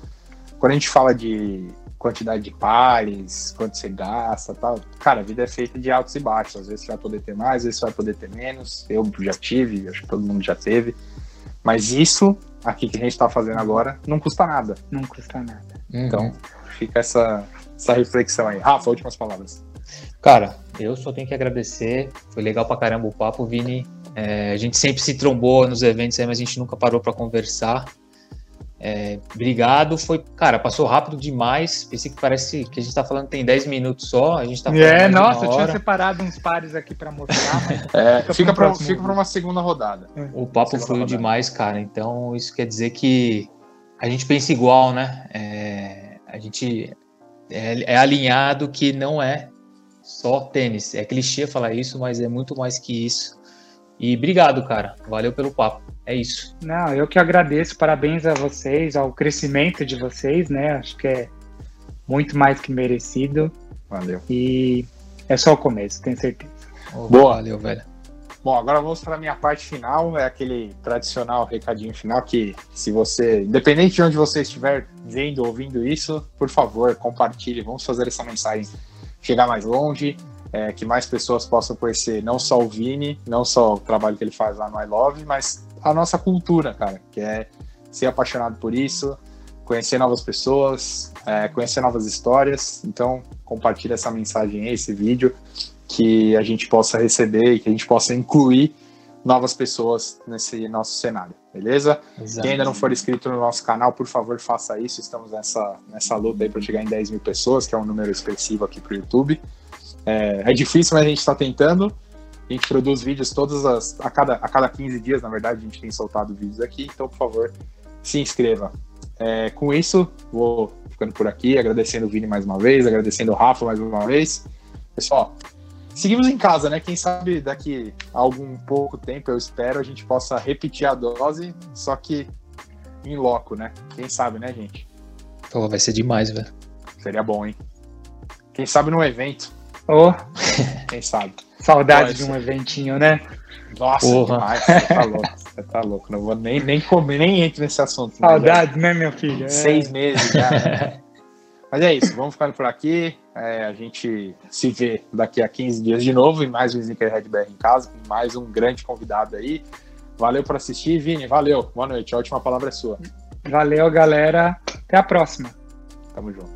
Speaker 1: quando a gente fala de quantidade de pares, quanto você gasta tal, cara, a vida é feita de altos e baixos. Às vezes você vai poder ter mais, às vezes você vai poder ter menos. Eu já tive, acho que todo mundo já teve. Mas isso aqui que a gente está fazendo agora não custa nada.
Speaker 3: Não custa nada.
Speaker 1: Uhum. Então, fica essa, essa reflexão aí. Rafa, últimas palavras.
Speaker 2: Cara, eu só tenho que agradecer. Foi legal pra caramba o papo, Vini. É, a gente sempre se trombou nos eventos aí, mas a gente nunca parou para conversar. É, obrigado, foi, cara, passou rápido demais. Pensei que parece que a gente tá falando tem 10 minutos só. A gente tá falando
Speaker 3: É, nossa, eu tinha separado uns pares aqui para mostrar. (laughs)
Speaker 1: é, fica, para fica pra uma segunda rodada.
Speaker 2: O papo foi demais, cara. Então, isso quer dizer que a gente pensa igual, né? É, a gente é, é alinhado que não é só tênis. É clichê falar isso, mas é muito mais que isso. E obrigado, cara. Valeu pelo papo. É isso.
Speaker 3: Não, eu que agradeço. Parabéns a vocês, ao crescimento de vocês, né? Acho que é muito mais que merecido.
Speaker 1: Valeu.
Speaker 3: E é só o começo, tenho certeza.
Speaker 2: Oh, Boa. Valeu, velho.
Speaker 1: Bom, agora vamos para a minha parte final, é aquele tradicional recadinho final que se você, independente de onde você estiver vendo, ouvindo isso, por favor, compartilhe, vamos fazer essa mensagem chegar mais longe, é, que mais pessoas possam conhecer não só o Vini, não só o trabalho que ele faz lá no I Love, mas a nossa cultura, cara, que é ser apaixonado por isso, conhecer novas pessoas, é, conhecer novas histórias. Então, compartilhe essa mensagem aí, esse vídeo, que a gente possa receber e que a gente possa incluir novas pessoas nesse nosso cenário, beleza? Exato. Quem ainda não for inscrito no nosso canal, por favor, faça isso. Estamos nessa, nessa luta aí para chegar em 10 mil pessoas, que é um número expressivo aqui para o YouTube. É, é, difícil, mas a gente está tentando. A gente produz vídeos todas as. A cada, a cada 15 dias, na verdade, a gente tem soltado vídeos aqui. Então, por favor, se inscreva. É, com isso, vou ficando por aqui, agradecendo o Vini mais uma vez, agradecendo o Rafa mais uma vez. Pessoal, seguimos em casa, né? Quem sabe daqui a algum pouco tempo, eu espero, a gente possa repetir a dose, só que em loco, né? Quem sabe, né, gente?
Speaker 2: Pô, vai ser demais, velho.
Speaker 1: Seria bom, hein? Quem sabe num evento.
Speaker 3: Oh.
Speaker 1: Quem sabe?
Speaker 3: Saudade de um eventinho, né?
Speaker 1: Nossa, Porra. demais. Você tá louco. Você tá louco. Não vou nem, nem comer, nem entro nesse assunto.
Speaker 3: Saudade, né, meu filho? É.
Speaker 1: Seis meses já. Né? (laughs) Mas é isso, vamos ficando por aqui. É, a gente se vê daqui a 15 dias de novo em mais um Sneaker Red BR em casa, com mais um grande convidado aí. Valeu por assistir, Vini. Valeu. Boa noite. A última palavra é sua.
Speaker 3: Valeu, galera. Até a próxima.
Speaker 1: Tamo junto.